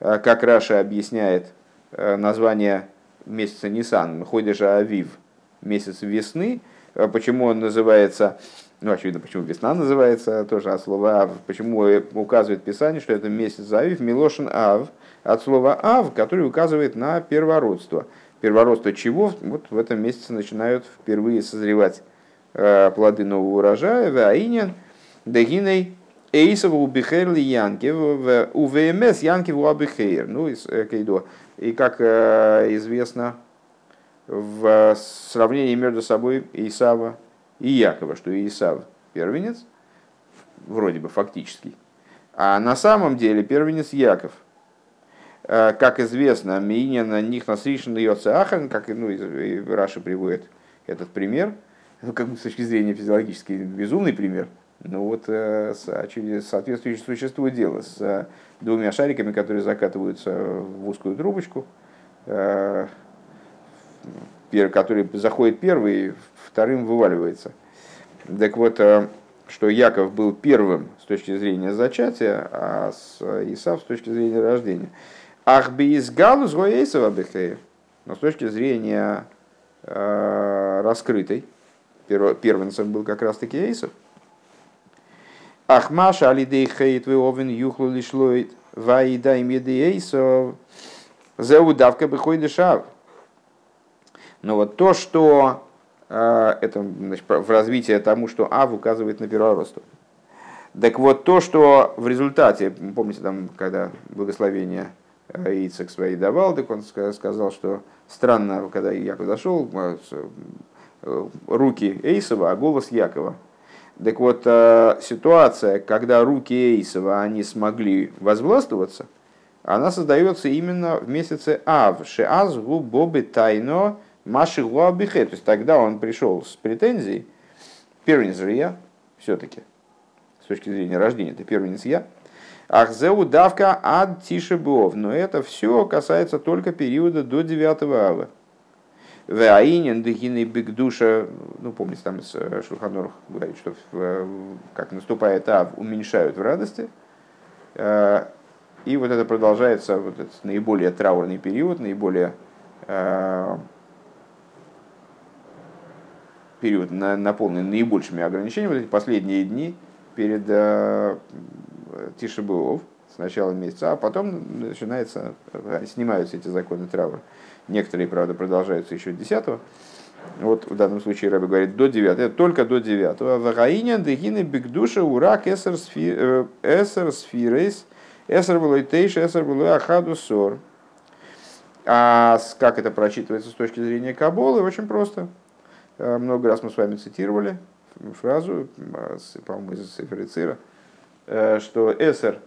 как Раша объясняет название месяца Нисан, ходишь Авив – месяц весны. Почему он называется, ну, очевидно, почему весна называется тоже от слова «ав», почему указывает Писание, что это месяц Авив, Милошин Ав, от слова Ав, который указывает на первородство. Первородство чего? Вот в этом месяце начинают впервые созревать э, плоды нового урожая, Ваинен, Дегиней, Эйсова убихер ли Янкев, у ВМС Янкев у Абихейр. Ну, э, и как э, известно, в сравнении между собой Исава и Якова, что Исав первенец, вроде бы фактически, а на самом деле первенец Яков. Э, как известно, Миинина них насришен Йоцеахан, как ну, Раша приводит этот пример, *laughs* ну, как бы с точки зрения физиологически безумный пример, но вот э, соответствующее существует дело с э, двумя шариками, которые закатываются в узкую трубочку, который заходит первый, вторым вываливается. Так вот, э, что Яков был первым с точки зрения зачатия, а Исав с точки зрения рождения. Ах би из галус гоэйсова бехеев. Но с точки зрения э, раскрытой, первенцем был как раз таки Эйсов. Ахмаша алидей хейт овен юхлу лишлоид ваида им еды Эйсов. Зеудавка бихой шав. Но вот то, что э, это значит, в развитии тому, что Ав указывает на первородство. Так вот, то, что в результате, помните, там, когда благословение э, Ицек свои давал, так он сказал, что странно, когда Яков зашел, э, руки Эйсова, а голос Якова. Так вот, ситуация, когда руки Эйсова, они смогли возвластвоваться, она создается именно в месяце Ав. Шеаз бобы тайно Маши Гуабихе, то есть тогда он пришел с претензией, первенец же я, все-таки, с точки зрения рождения, это первенец я, Ахзеу давка ад тишебов, но это все касается только периода до 9 ава. Ваинен дыхины бигдуша, ну помните, там э, Шурханорх говорит, что как наступает ав, уменьшают в радости. Э, и вот это продолжается, вот этот наиболее траурный период, наиболее э, период наполнен наибольшими ограничениями, последние дни перед э, Тишебуов, с начала месяца, а потом начинается, э, снимаются эти законы траура. Некоторые, правда, продолжаются еще 10 вот в данном случае Рэбби говорит до 9 только до 9 Вагаиня дегины бигдуша урак эсер э, сфирейс эсер волойтейш эсер ахаду сор. А как это прочитывается с точки зрения Каболы? Очень просто. Э, много раз мы с вами цитировали фразу, э, по-моему, из Сеферицира, э, что Эсер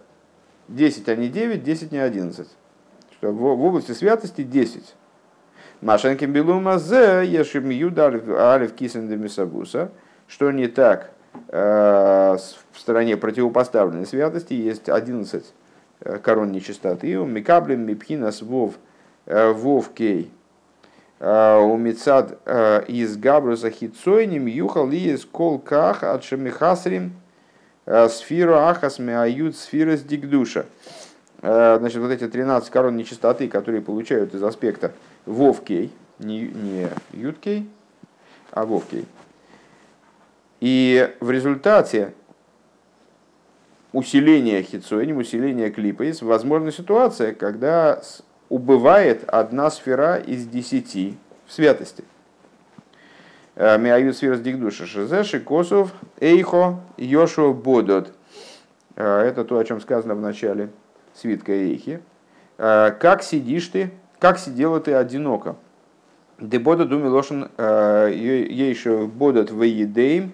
10, а не 9, 10, не 11. Что в области святости 10. Машенкин Белума Зе, Ешим Юда Алиф Кисен Демисабуса, что не так в стороне противопоставленной святости есть 11 корон нечистоты, Микаблем Мипхинас Вов Вов Кей Э, у Мицад э, из Габруса Хитсойним юхал ли из колках от Шемихасрим э, сфиру ахас меают сфирос дигдуша. Значит, вот эти 13 корон нечистоты, которые получают из аспекта вовкей, не, не юткей, а вовкей. И в результате усиления хитсойним, усиления клипа, есть возможна ситуация, когда убывает одна сфера из десяти в святости. Э, Миают сфера дигдуша шизеши косов эйхо йошуа бодот. Э, это то, о чем сказано в начале свитка эйхи. Э, как сидишь ты, как сидела ты одиноко. Дебода думи лошен ейшо бодот в едейм,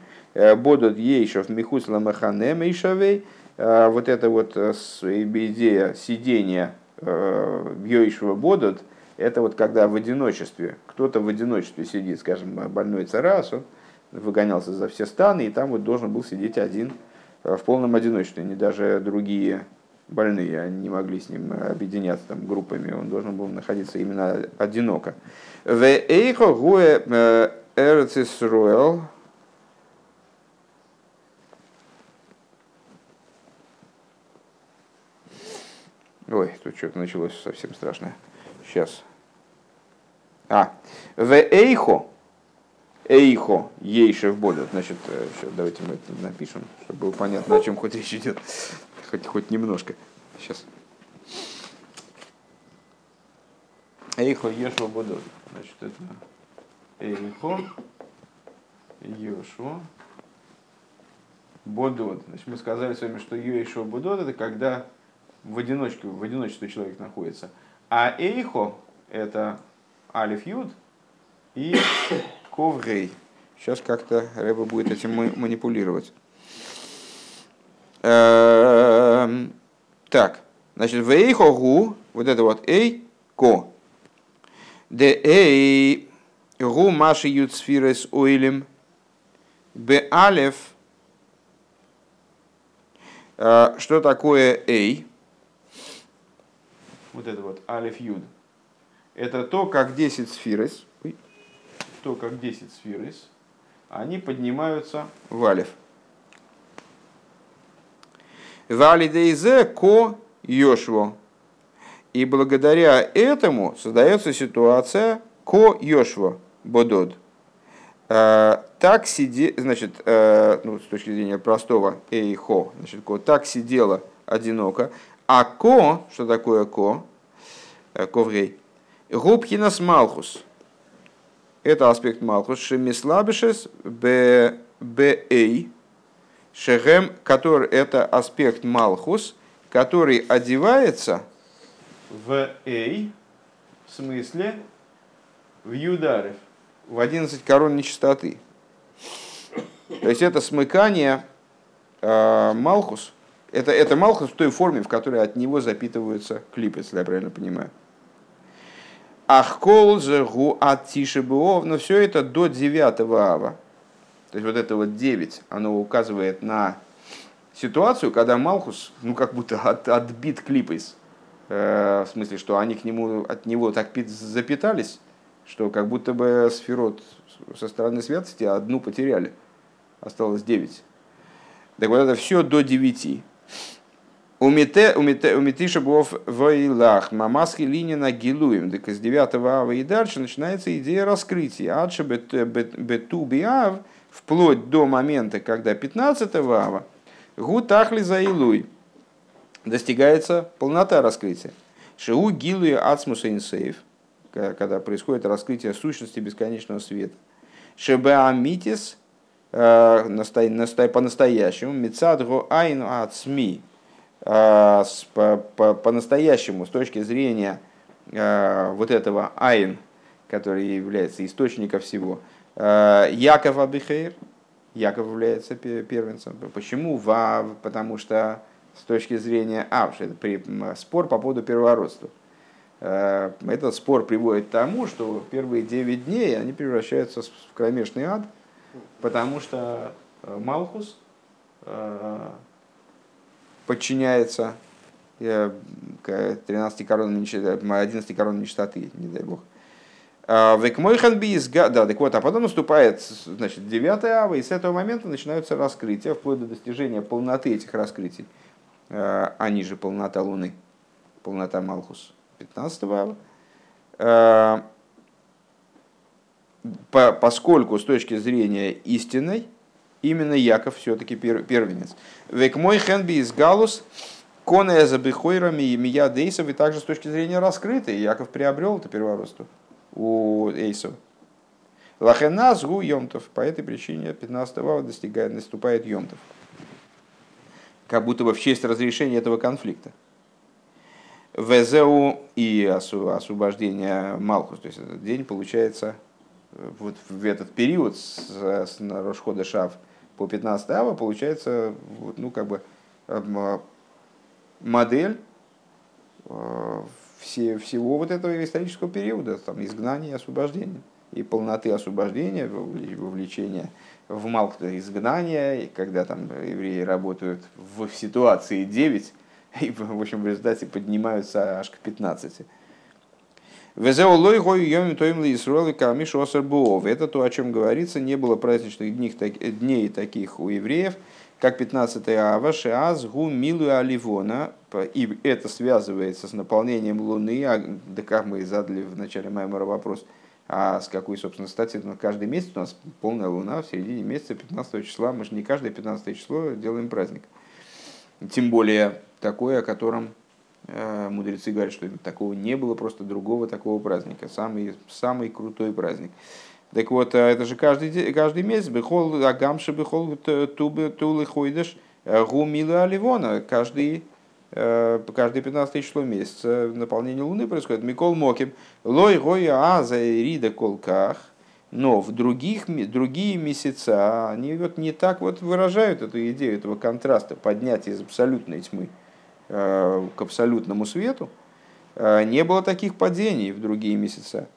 бодот в михус ламаханем ейшавей. Вот эта вот идея сидения Йоишева Бодот, это вот когда в одиночестве, кто-то в одиночестве сидит, скажем, больной царас, он выгонялся за все станы, и там вот должен был сидеть один в полном одиночестве, не даже другие больные, они не могли с ним объединяться там, группами, он должен был находиться именно одиноко. В эйхо гуэ э, эрцисруэл Ой, тут что-то началось совсем страшное. Сейчас. А, в эйхо, эйхо, ейшев бодот. Значит, сейчас э, давайте мы это напишем, чтобы было понятно, о чем хоть речь идет. Хоть, хоть немножко. Сейчас. Эйхо, ешво бодот. Значит, это эйхо, ешво, бодот. Значит, мы сказали с вами, что ешво бодот это когда в одиночке, в одиночестве человек находится. А эйхо – это алиф юд и *coughs* коврей. Сейчас как-то Рэба будет этим манипулировать. Эм, так, значит, в эйхо гу, вот это вот эй, ко. Де эй гу маши юд сфирес ойлем. Б алиф. Э, что такое эй? Вот это вот алиф юд, это то, как 10 сфирос, то, как 10 сфирос, они поднимаются в алиф. Валидейзе ко йошво. И благодаря этому создается ситуация ко йошво бодод. Э, так сиди, значит, э, ну, с точки зрения простого эйхо, значит, ко, так сидела одиноко, а ко, что такое ко, э, коврей, губхинас малхус. Это аспект малхус. Шемислабишес б эй, шехем, который это аспект малхус, который одевается в эй, в смысле в юдарев, в 11 корон нечистоты. То есть это смыкание э, малхус – это, это Малхус в той форме, в которой от него запитываются клипы, если я правильно понимаю. Ахкол же гу от тишебуов, но все это до 9 ава. То есть вот это вот 9, оно указывает на ситуацию, когда Малхус, ну как будто от, отбит клипейс. Э, в смысле, что они к нему, от него так запитались, что как будто бы сферот со стороны святости одну потеряли. Осталось 9. Так вот это все до 9. Умитиша Бов Вайлах, Мамаски Линина Гилуем. Так из 9 ава и дальше начинается идея раскрытия. Адша Бету Биав, вплоть до момента, когда 15 ава, Гутахли Заилуй, достигается полнота раскрытия. Шиу Гилуя Ацмуса Инсейв, когда происходит раскрытие сущности бесконечного света. Шебеамитис, по-настоящему, Мецадго Айн Ацми, а, по-настоящему, с точки зрения а, вот этого айн, который является источником всего, Яков Абихейр, Яков является первенцем. Почему? Вав, потому что с точки зрения Авш, это спор по поводу первородства. Этот спор приводит к тому, что первые 9 дней они превращаются в кромешный ад, потому что Малхус подчиняется 13 коронам 11 коронам нечистоты, не дай бог. А, да, так вот, а потом наступает, значит, 9 ава, и с этого момента начинаются раскрытия, вплоть до достижения полноты этих раскрытий. А, они же полнота Луны, полнота Малхус, 15 ава. А, поскольку с точки зрения истинной, именно Яков все-таки первенец. Век мой хенби из галус, коная за бихойрами и мия дейсов, и также с точки зрения раскрытой, Яков приобрел это первородство у эйсов. Лахеназ гу йомтов. По этой причине 15 ава достигает, наступает йомтов. Как будто бы в честь разрешения этого конфликта. Везеу и освобождение Малхус. То есть этот день получается вот в этот период с, с Рошхода Шав – по 15 ава получается ну, как бы, модель э, все, всего вот этого исторического периода, там, изгнания и освобождения, и полноты освобождения, вовлечения в Малкта изгнания, и когда там евреи работают в ситуации 9, *laughs* и, в общем, в результате поднимаются аж к 15. Это то, о чем говорится, не было праздничных дней, дней таких у евреев, как 15 ава, шиаз, гу, милу, аливона, и это связывается с наполнением Луны, а, да как мы задали в начале Маймора вопрос, а с какой, собственно, стати, ну, каждый месяц у нас полная Луна, в середине месяца, 15 числа, мы же не каждое 15 число делаем праздник. Тем более такое, о котором э, мудрецы говорят, что такого не было, просто другого такого праздника, самый, самый крутой праздник. Так вот, э, это же каждый, каждый месяц, бехол агамши, бехол тубы тулы хойдеш, э, гумила аливона, каждый э, каждое 15 число месяца наполнение Луны происходит. Микол Моким, лой гоя аза рида колках, но в других, другие месяца они вот не так вот выражают эту идею, этого контраста, поднятия из абсолютной тьмы к абсолютному свету. Не было таких падений в другие месяца.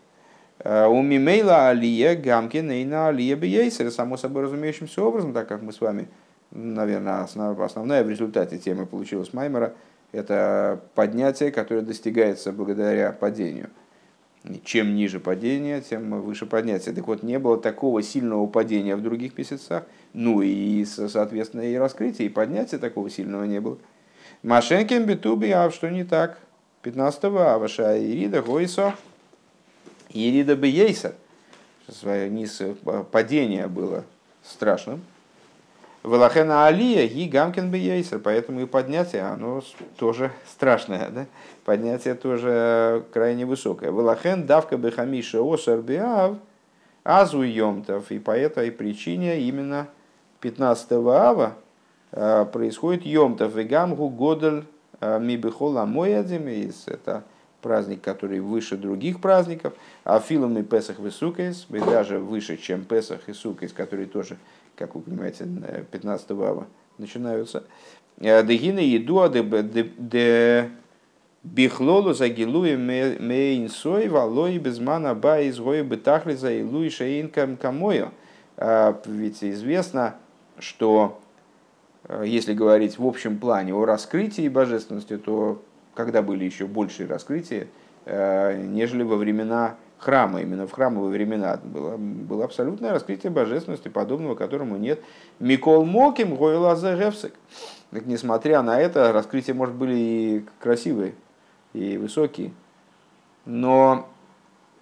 Э, у Мимейла Алия Гамкин и на Алия Бейсер, само собой разумеющимся образом, так как мы с вами, наверное, основ, основная в результате темы получилась Маймера, это поднятие, которое достигается благодаря падению. Чем ниже падение, тем выше поднятие. Так вот, не было такого сильного падения в других месяцах, ну и, соответственно, и раскрытия, и поднятия такого сильного не было. Машенкин Бетуби, а что не так? 15 аваша Ирида Гойсо, Ерида Бейсер, свое низ э, падение было страшным. Велахена Алия и Гамкин Бейсер, поэтому и поднятие, оно тоже страшное, да? поднятие тоже крайне высокое. Велахен давка бехамиша осар биав азу йомтов, и по этой причине именно 15 ава э, происходит йомтов и гамгу годель э, мибихола моядим, это праздник, который выше других праздников, а филом и Песах и Сукейс, даже выше, чем Песах и Сукейс, которые тоже, как вы понимаете, 15 ава начинаются. Э, Дегина едуа де бихлолу загилуи мейнсой валой безмана ба изгои бетахли за илуи шейнкам камою. Э, ведь известно, что э, если говорить в общем плане о раскрытии божественности, то когда были еще большие раскрытия, э, нежели во времена храма. Именно в храмовые времена было, было абсолютное раскрытие божественности, подобного которому нет. Микол Моким, Гойлаза Гевсек. Так, несмотря на это, раскрытия, может, были и красивые, и высокие. Но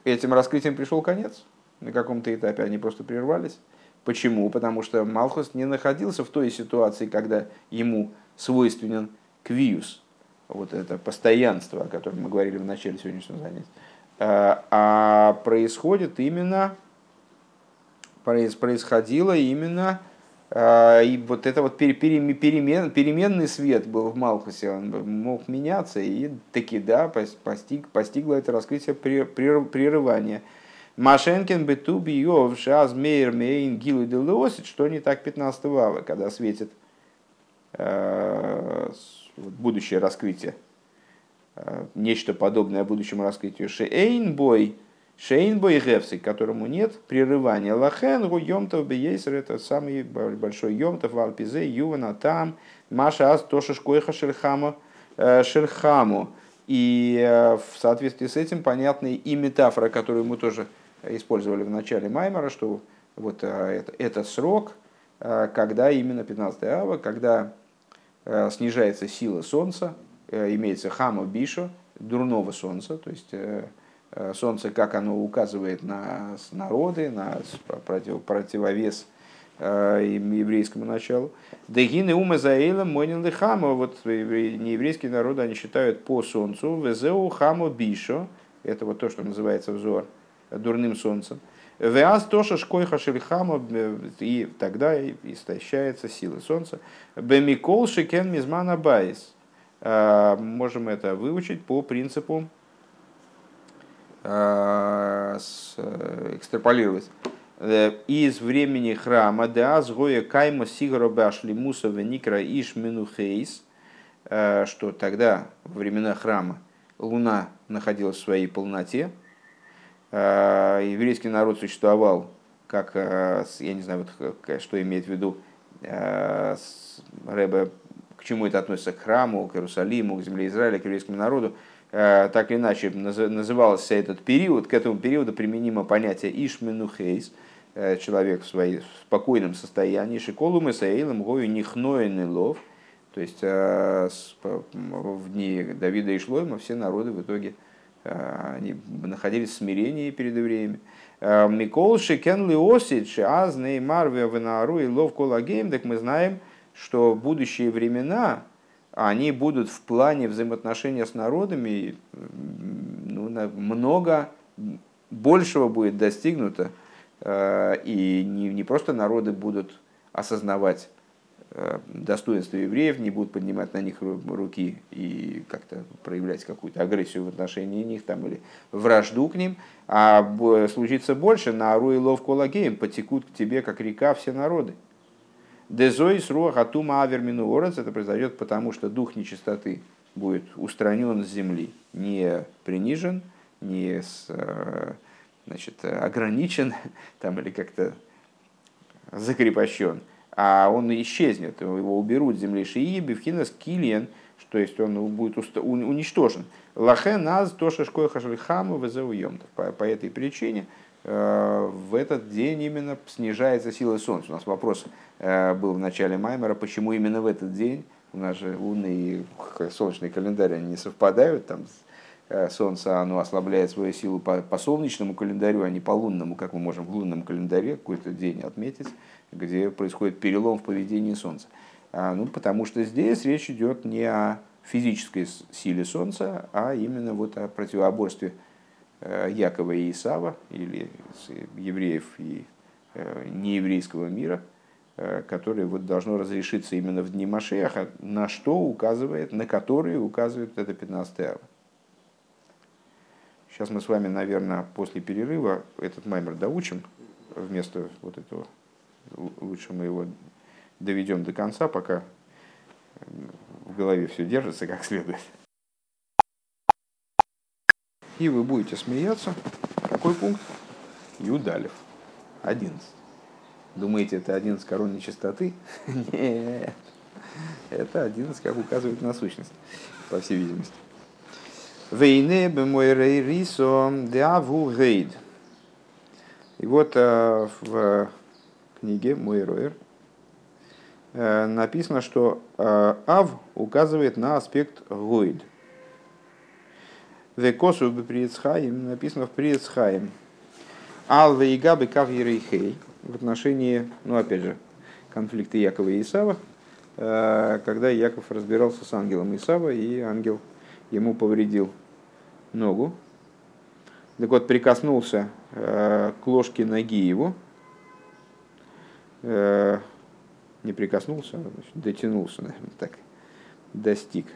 этим раскрытием пришел конец. На каком-то этапе они просто прервались. Почему? Потому что Малхус не находился в той ситуации, когда ему свойственен квиус, вот это постоянство, о котором мы говорили в начале сегодняшнего занятия, а, а происходит именно, происходило именно а, и вот это вот перемен, переменный свет был в Малхусе, он мог меняться, и таки, да, постиг, постигло это раскрытие прерывания. Машенкин бету биев шаз мейр мейн гилу делосит, что не так 15 ава, когда светит э, будущее раскрытие, э, нечто подобное будущему раскрытию. Шейнбой, Шейнбой Гевсик, которому нет прерывания. Лахен гу йомтов бейсер, это самый большой йомтов в Альпизе, Ювана там, Маша Ас Тоша Шкойха Шерхаму. Э, Шерхаму. И в соответствии с этим понятна и метафора, которую мы тоже использовали в начале Маймера, что вот это, это срок, когда именно 15 ава, когда Э, снижается сила Солнца, э, имеется хама бишу, дурного Солнца, то есть э, Солнце, как оно указывает на народы, на против, противовес еврейскому началу. דהנה אומות העולם מונין לחמה. Вот нееврейские народы, они считают по солнцу. וזהו חמה בישא. Это вот то, что называется взор дурным солнцем. ואז תשש כחה של חמה, и тогда истощается сила солнца. ומכל שכן מזמן הבית. А, можем это выучить по принципу а, экстраполировать. Э, из времени храма Деаз Гоя Кайма Сигара Башли Мусова Никра Иш Минухейс, э, что тогда, во времена храма, луна находилась в своей полноте. Еврейский народ существовал как, я не знаю, вот, что имеет в виду Рэбе, к чему это относится, к храму, к Иерусалиму, к земле Израиля, к еврейскому народу, так или иначе назывался этот период, к этому периоду применимо понятие איש מנוחות, человек в своем спокойном состоянии, שכל אומות העולם, היו נכנעין אליו, то есть в дни Давида и Шлойма все народы в итоге они находились в смирении перед евреями. מכל שכן לעתיד, אז נאמר ונהרו אליו כל הגוים, так мы знаем, что будущие времена, они будут в плане взаимоотношения с народами, ну, много большего будет достигнуто, и не, не просто народы будут осознавать Э, достоинства евреев, не будут поднимать на них руки и как-то проявлять какую-то агрессию в отношении них там, или вражду к ним, а случится больше, на Ару и Лов Колагеем потекут к тебе, как река, все народы. Дезоис руах атума авермину орец, это произойдет потому, что дух нечистоты будет устранен с земли, не принижен, не с, э, значит, ограничен *laughs* там, или как-то закрепощен – а он исчезнет, его уберут с земли Шии, Бевхинас Килиен, то есть он будет уничтожен. Лахе нас то шашкой хашельхаму везеуем. По, по этой причине э, в этот день именно снижается сила Солнца. У нас вопрос э, был в начале Маймера, почему именно в этот день, у нас же лунный и солнечный календарь они не совпадают, там э, Солнце оно ослабляет свою силу по, по солнечному календарю, а не по лунному, как мы можем в лунном календаре какой-то день отметить где происходит перелом в поведении Солнца. А, ну, потому что здесь речь идет не о физической силе Солнца, а именно вот о противоборстве э, Якова и Исава, или евреев и э, нееврейского мира, э, которое вот должно разрешиться именно в дни Машеха, на что указывает, на которые указывает это 15 ава. Сейчас мы с вами, наверное, после перерыва этот маймер доучим вместо вот этого лучше мы его доведем до конца, пока в голове все держится как следует. И вы будете смеяться. Какой пункт? Юдалев. 11. Думаете, это 11 корон нечистоты? *laughs* Нет. Это 11, как указывает на сущность, по всей видимости. Вейне мой рейрисо деаву гейд. И вот э, в книге Мойроер э, написано, что э, Ав указывает на аспект Гойд. Векосу бы Приецхаим написано в Приецхаим. Ал вейгабы кав ерейхей в отношении, ну опять же, конфликта Якова и Исава, э, когда Яков разбирался с ангелом Исава, и ангел ему повредил ногу. Так вот, прикоснулся к ложке ноги его, э, не прикоснулся, а, значит, дотянулся, наверное, так, достиг.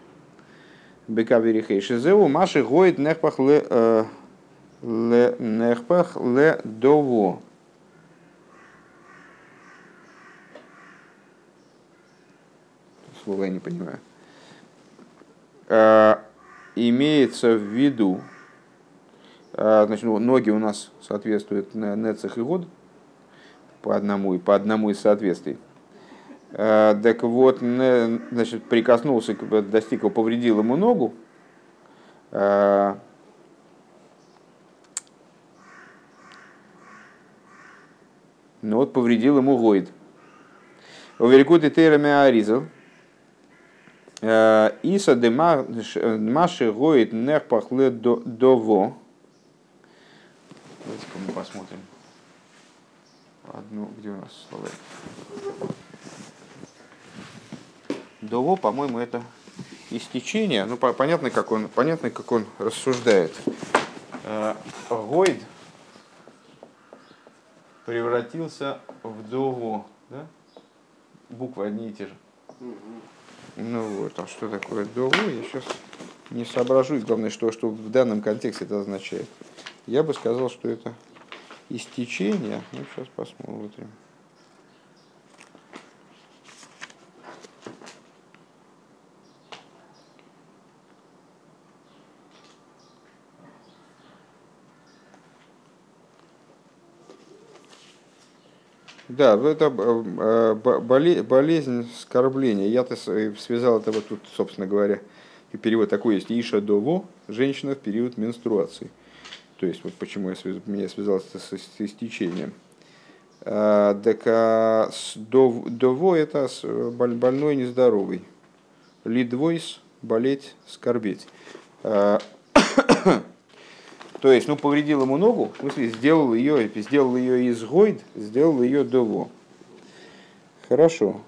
Бекаверихей шизеу маши гоит нехпах ле, э, ле нехпах ле дово. Слово я не понимаю. Э, имеется в виду, э, значит, ну, ноги у нас соответствуют нецах и год, по одному, и по одному из соответствий. Э, так вот, значит, прикоснулся, достиг его, повредил ему ногу. Э, ну вот, повредил ему гойд. Уверикут и тейрами аризал. Э, Иса демаши гоид нерпахле дово. Давайте-ка мы посмотрим одну, где у нас словарь? Дово, по-моему, это истечение. Ну, понятно, как он, понятно, как он рассуждает. Э, Гойд превратился в дово. Да? Буквы одни и те же. Ну вот, а что такое дово, я сейчас не соображу. Главное, что, что в данном контексте это означает. Я бы сказал, что это истечения. Ну, сейчас посмотрим. Да, ну, это э, э, болезнь скорбления. Я-то э, связал это вот тут, собственно говоря, и перевод такой есть. Иша дово, женщина в период менструации. То есть, вот почему я связ, меня связал с, с, истечением. А, так а, дово это больной, нездоровый. Лидвойс – болеть, скорбеть. А, *coughs* то есть, ну, повредил ему ногу, в смысле, сделал ее, сделал ее из гойд, сделал ее дово. Хорошо.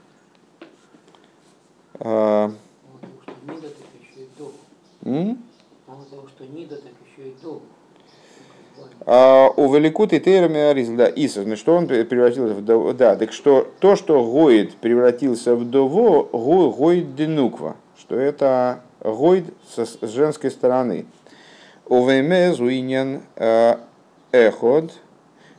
А, Мало того, что нида, так еще и до. И тейрами аризл, да, Иса, значит, что он превратился в дово, да, так что то, что гоид превратился в дово, го, гоид денуква, что это гоид с женской стороны. У веймез уинен э, эход,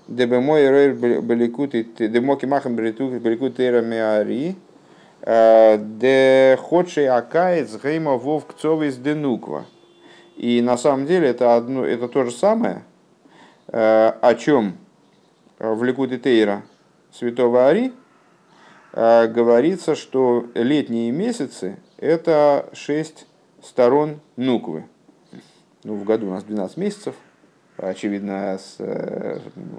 дебе мой рейр беликут и демоки махам беликут тейрами ари, э, де ходший акаец гейма вов кцовис денуква. И на самом деле это, одно, это то же самое, о чем в Ликуде Тейра святого Ари э, говорится, что летние месяцы – это шесть сторон нуквы. Ну, в году у нас 12 месяцев, очевидно, с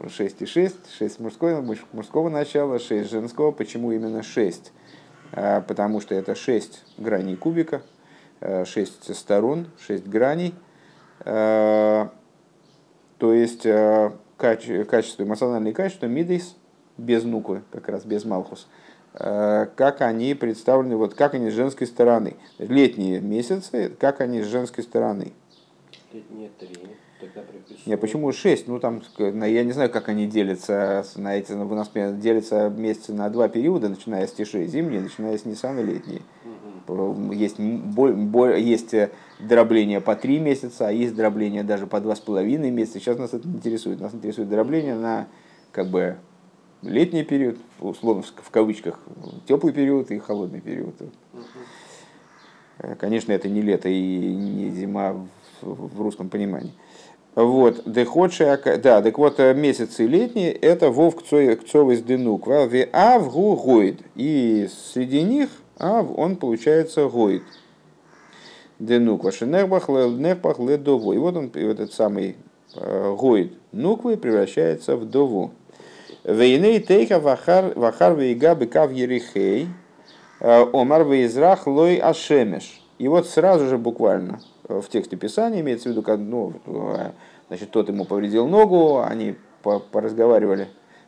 6 и 6, 6 мужского, мужского начала, 6 женского. Почему именно 6? Э, потому что это 6 граней кубика – Э, шесть сторон, шесть граней. Э, то есть э, качество, эмоциональные качества мидейс без нуквы, как раз без малхус, как они представлены, вот как они с женской стороны. Летние месяцы, как они с женской стороны. Летние три. Не, почему шесть? Ну там, я не знаю, как они делятся на эти, у нас делятся месяцы на два периода, начиная с тиши зимние, начиная с Ниссана летние. Есть, есть э, дробление по три месяца, а есть дробление даже по два с половиной месяца. Сейчас нас это не интересует. Нас интересует дробление на как бы летний период, условно в кавычках, теплый период и холодный период. Конечно, это не лето и не зима в русском понимании. Вот, деходши, да, так вот, э, месяцы летние, это вов кцовый денук, а в гу гуид. И среди них Ав, он получается гоид. Денук ваши нерпах нерпах ледово. И вот он, этот самый э, гоид нуквы превращается в дову. Вейней тейха вахар вахар вейга бекав ерихей. Э, омар вейзрах лой ашемеш. И вот сразу же буквально э, в тексте Писания имеется в виду, как, ну, значит, тот ему повредил ногу, они поразговаривали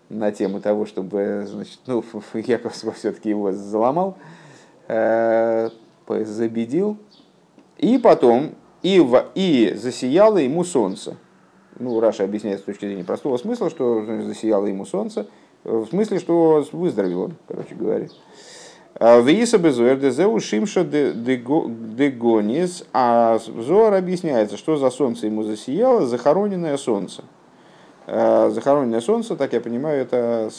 на тему того, чтобы, значит, ну, *laughs* Яков все-таки его заломал, Э, забедил, и потом и, в, и засияло ему солнце. Ну, Раша объясняет с точки зрения простого смысла, что засияло ему солнце, в смысле, что выздоровел он, короче говоря. А Вииса безуэр дезеу шимша дегонис, а взор объясняется, что за солнце ему засияло, захороненное солнце. Э, захороненное солнце, так я понимаю, это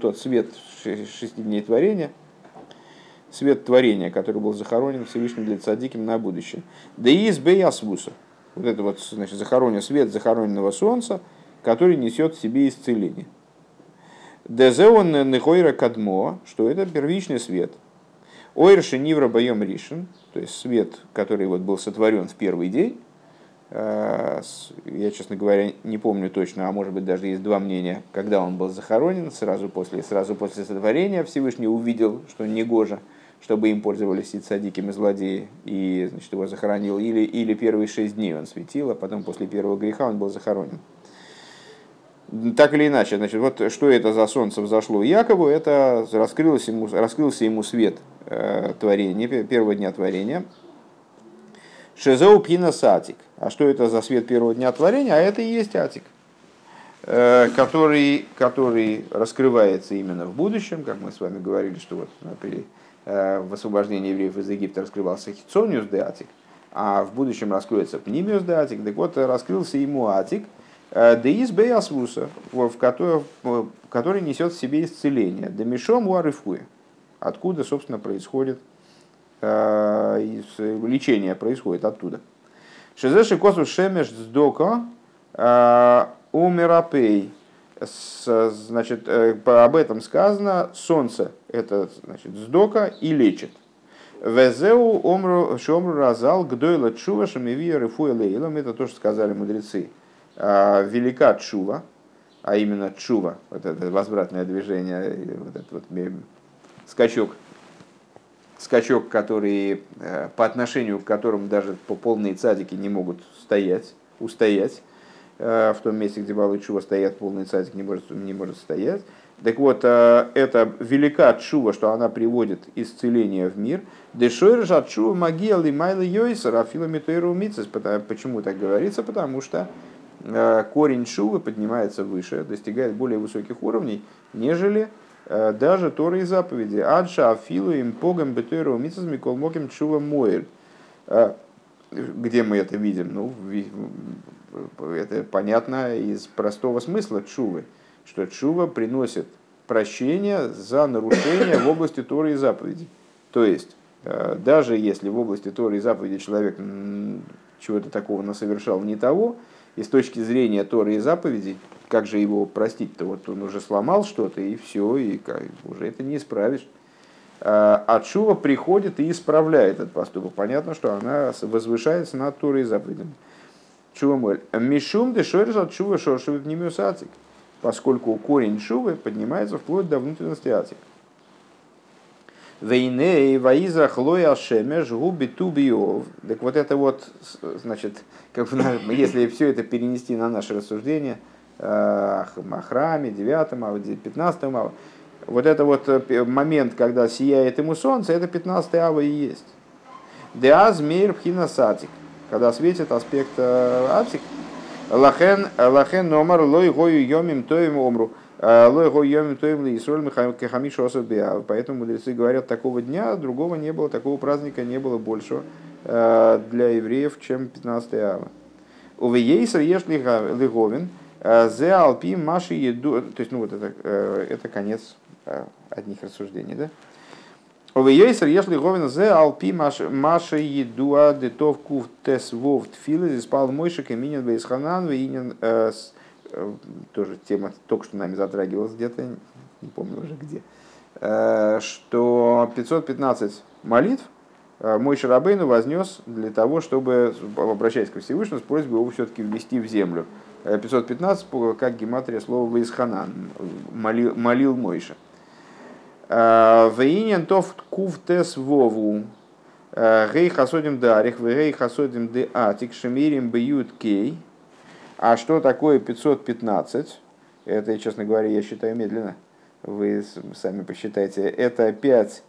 тот свет шести дней творения – свет творения, который был захоронен Всевышним для цадиким на будущее. Да и из Бейасвуса. Вот это вот, значит, захоронен свет захороненного солнца, который несет в себе исцеление. Дезеон нехойра кадмо, что это первичный свет. Ойрши нивра боем ришен, то есть свет, который вот был сотворен в первый день. Э, я, честно говоря, не помню точно, а может быть даже есть два мнения, когда он был захоронен, сразу после, сразу после сотворения Всевышний увидел, что негоже чтобы им пользовались и цадики, и злодеи, и значит, его захоронил, или, или первые шесть дней он светил, а потом после первого греха он был захоронен. Так или иначе, значит, вот что это за солнце взошло Якову, это раскрылось ему, раскрылся ему свет э, творения, первого дня творения. Шезеу пхина сатик. А что это за свет первого дня творения? А это и есть атик, э, который, который раскрывается именно в будущем, как мы с вами говорили, что вот при в освобождении евреев из Египта раскрывался хитсониус де атик, а в будущем раскроется пнимиус де атик, так вот раскрылся ему атик, э, де из беясвуса, в который, который несет в себе исцеление, де мишом уарифуя, откуда, собственно, происходит э, лечение происходит оттуда. Шезеши косу шемеш сдока умерапей значит, э, об этом сказано, солнце это значит, сдока и лечит. Везеу омру шомру разал гдойла чува шамивия лейлом. Это то, что сказали мудрецы. А, Велика чува, а именно чува, вот это возвратное движение, вот этот вот скачок, скачок, который э, по отношению к которому даже по полные цадики не могут стоять, устоять в том месте, где Балы Чува стоят, полный цадик не может, не может стоять. Так вот, э, это велика чува, что она приводит исцеление в мир. Дешойр же чува магия лимайла йойсер, афила митойру мицес. Почему так говорится? Потому что э, корень шувы поднимается выше, достигает более высоких уровней, нежели э, даже Торы и заповеди. Адша афилу им погам бетойру мицес микол моким чува моэль. Где мы это видим? Ну, это понятно из простого смысла чувы, что чува приносит прощение за нарушение в области Торы и заповедей. То есть, э, даже если в области Торы и заповедей человек чего-то такого насовершал не того, и с точки зрения Торы и заповедей, как же его простить-то? Вот он уже сломал что-то, и все, и как- уже это не исправишь. А а Чува приходит и исправляет этот поступок. Понятно, что она возвышается над Торой и заповедями. Чува моль. Мишум дешойрж от чува шоршевит немиусацик. Поскольку корень чувы поднимается вплоть до внутренности атик. Вейней ваиза хлоя шемеш губи тубиов. Так вот это вот, значит, как бы, *laughs* если все это перенести на наше рассуждение э, о храме, 9 ава, 15 ава, вот это вот э, момент, когда сияет ему солнце, это 15 ава и есть. Деаз мейр пхина сатик, когда светит аспект э, атик. Лахен, лахен номер лой гою йомим тоим омру. Э, Лой гою йомим тоим ли Исроль кахамишу особеа. Поэтому мудрецы говорят, такого дня, другого не было, такого праздника не было большего для евреев, чем 15 ава. Увейсер еш лиговин, зе алпи маши еду. То есть, ну вот это, это конец одних рассуждений, да? Овейсер еш лиговин, зе алпи маши едуа детов кув тес вов тфилы, спал мойшик и минин бейсханан, вейнин тоже тема только что нами затрагивалась где-то, не помню уже где, э, что 515 молитв э, мой Шарабейну вознес для того, чтобы, обращаясь ко Всевышнему, с просьбой его все-таки ввести в землю. Э, 515, по- как гематрия слова Ваисханан, молил, молил Мойша. Вейнин тов кув тес вову, гей хасодим дарих, гей хасодим де атик, шемирим бьют кей. А что такое 515? Это, честно говоря, я считаю медленно. Вы сами посчитайте. Это 5,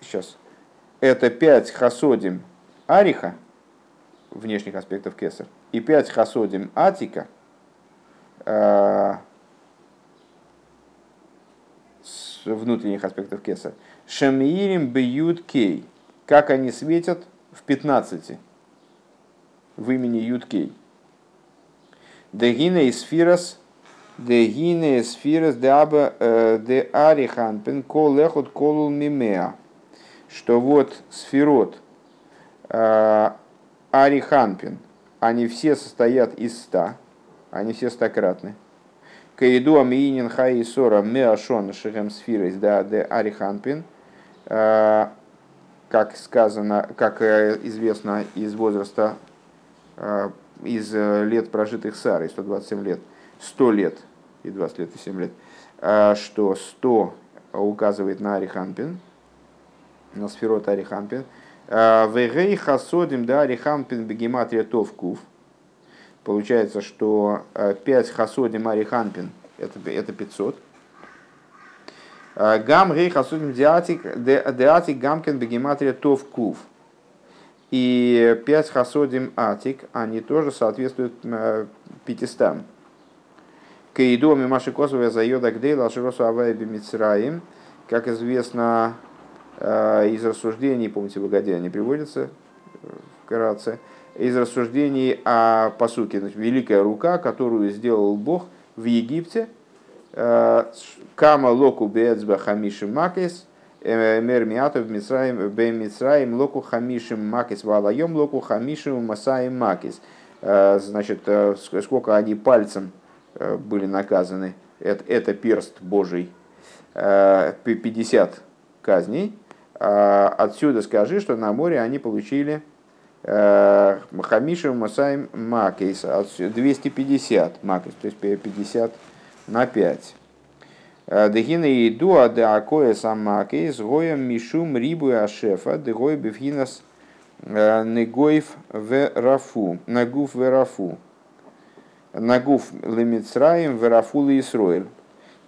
сейчас, это 5 хасодим ариха, внешних аспектов кесар, и 5 хасодим атика, э, с внутренних аспектов кесар. Шамиирим бьют кей. Как они светят в 15 в имени Юткей. Дегине из фирос, дегине из фирос де аба э, де ариханпен кол лехот колул мимеа. Что вот сферот э, ариханпен, они все состоят из ста, они все стократны. Каиду амиинин хай сора меашон шехем сфирос да де ариханпен. Э, Как сказано, как э, известно из возраста э, из э, лет прожитых Сарой, 127 лет, 100 лет и 20 лет и 7 лет, э, что 100 указывает на Арихампин, на сферот Арихампин. Вегей хасодим да Арихампин бегематрия товкув. Получается, что 5 хасодим Арихампин это, это 500. Гам рей хасудим диатик гамкен бегематрия товкув и 5 хасодим атик, они тоже соответствуют э, 500. Каидоми Маши Косовая зайода гдейла широсу авай бимицраим. Как известно э, из рассуждений, помните, приводятся э, вкратце, из рассуждений о посуке, великая рука, которую сделал Бог в Египте, э, Кама локу беэцба хамиши макес, Мер миатов Мицраим бем Мицраим локу хамишим макис валаем локу хамишим масаим макис. Значит, сколько они пальцем были наказаны. Это, это перст Божий. 50 казней. Отсюда скажи, что на море они получили Хамишев Масаим Макейс, 250 Макейс, то есть 50 на 5. Дегина и дуа де акоя самакейс гоем мишум рибу ашефа дегой бифхинас негоев в рафу, нагуф в рафу. Нагуф лемицраем в рафу Исроэль.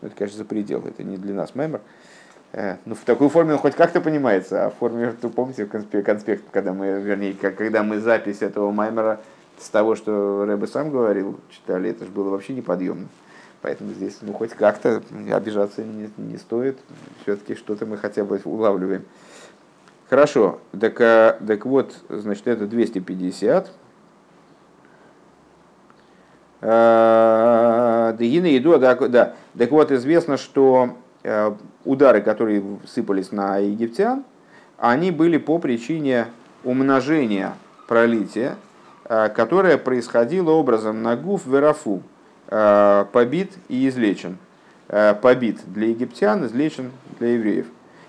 Это, конечно, за предел, это не для нас мемор. Ну, в такой форме он хоть как-то понимается, а в форме, вы помните, конспект, конспект, когда мы, вернее, когда мы запись этого маймера с того, что Рэбе сам говорил, читали, это же было вообще неподъемно. Поэтому здесь, ну, хоть как-то обижаться не, не стоит. Все-таки что-то мы хотя бы улавливаем. Хорошо, так, а, так вот, значит, это 250. А, Дегина еду, да, да. Так вот, известно, что э, удары, которые сыпались на египтян, они были по причине умножения пролития, э, которое происходило образом на гуф верафу, э, побит и излечен. Побит для египтян, излечен для евреев.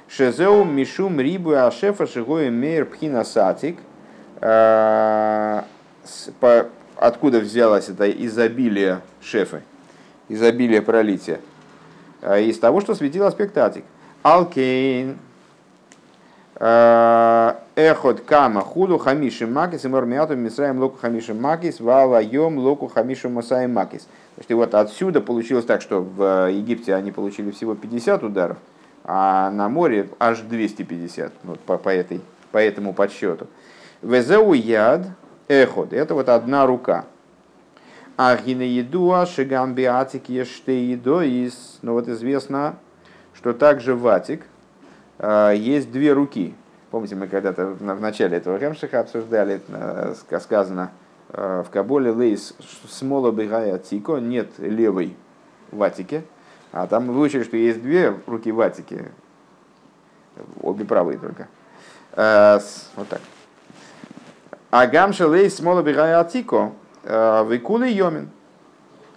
Шезеу мишум рибу ашефа шигоем мейр пхина сатик. Откуда взялось это изобилие шефы, изобилие пролития? Из того, что светил аспект атик. Алкейн, Эхот кама худу хамиши макис и мормиату мисраем локу хамиши макис валайом локу хамиши масаем макис. Значит, и вот отсюда получилось так, что в Египте они получили всего 50 ударов, а на море аж 250 ну, по, по, этой, по этому подсчету. Везеу яд эход, это вот одна рука. А гинеедуа шигамби атик ештеидоис, ну вот известно, что также в атик есть две руки. Помните, мы когда-то в начале этого Ремшиха обсуждали, сказано в Каболе лейс смола бегая тико, нет левой в атике, а там выучили, что есть две руки в атике, обе правые только. Э, вот так. А гамша лейс смола бегая атико, э, выкулы йомин.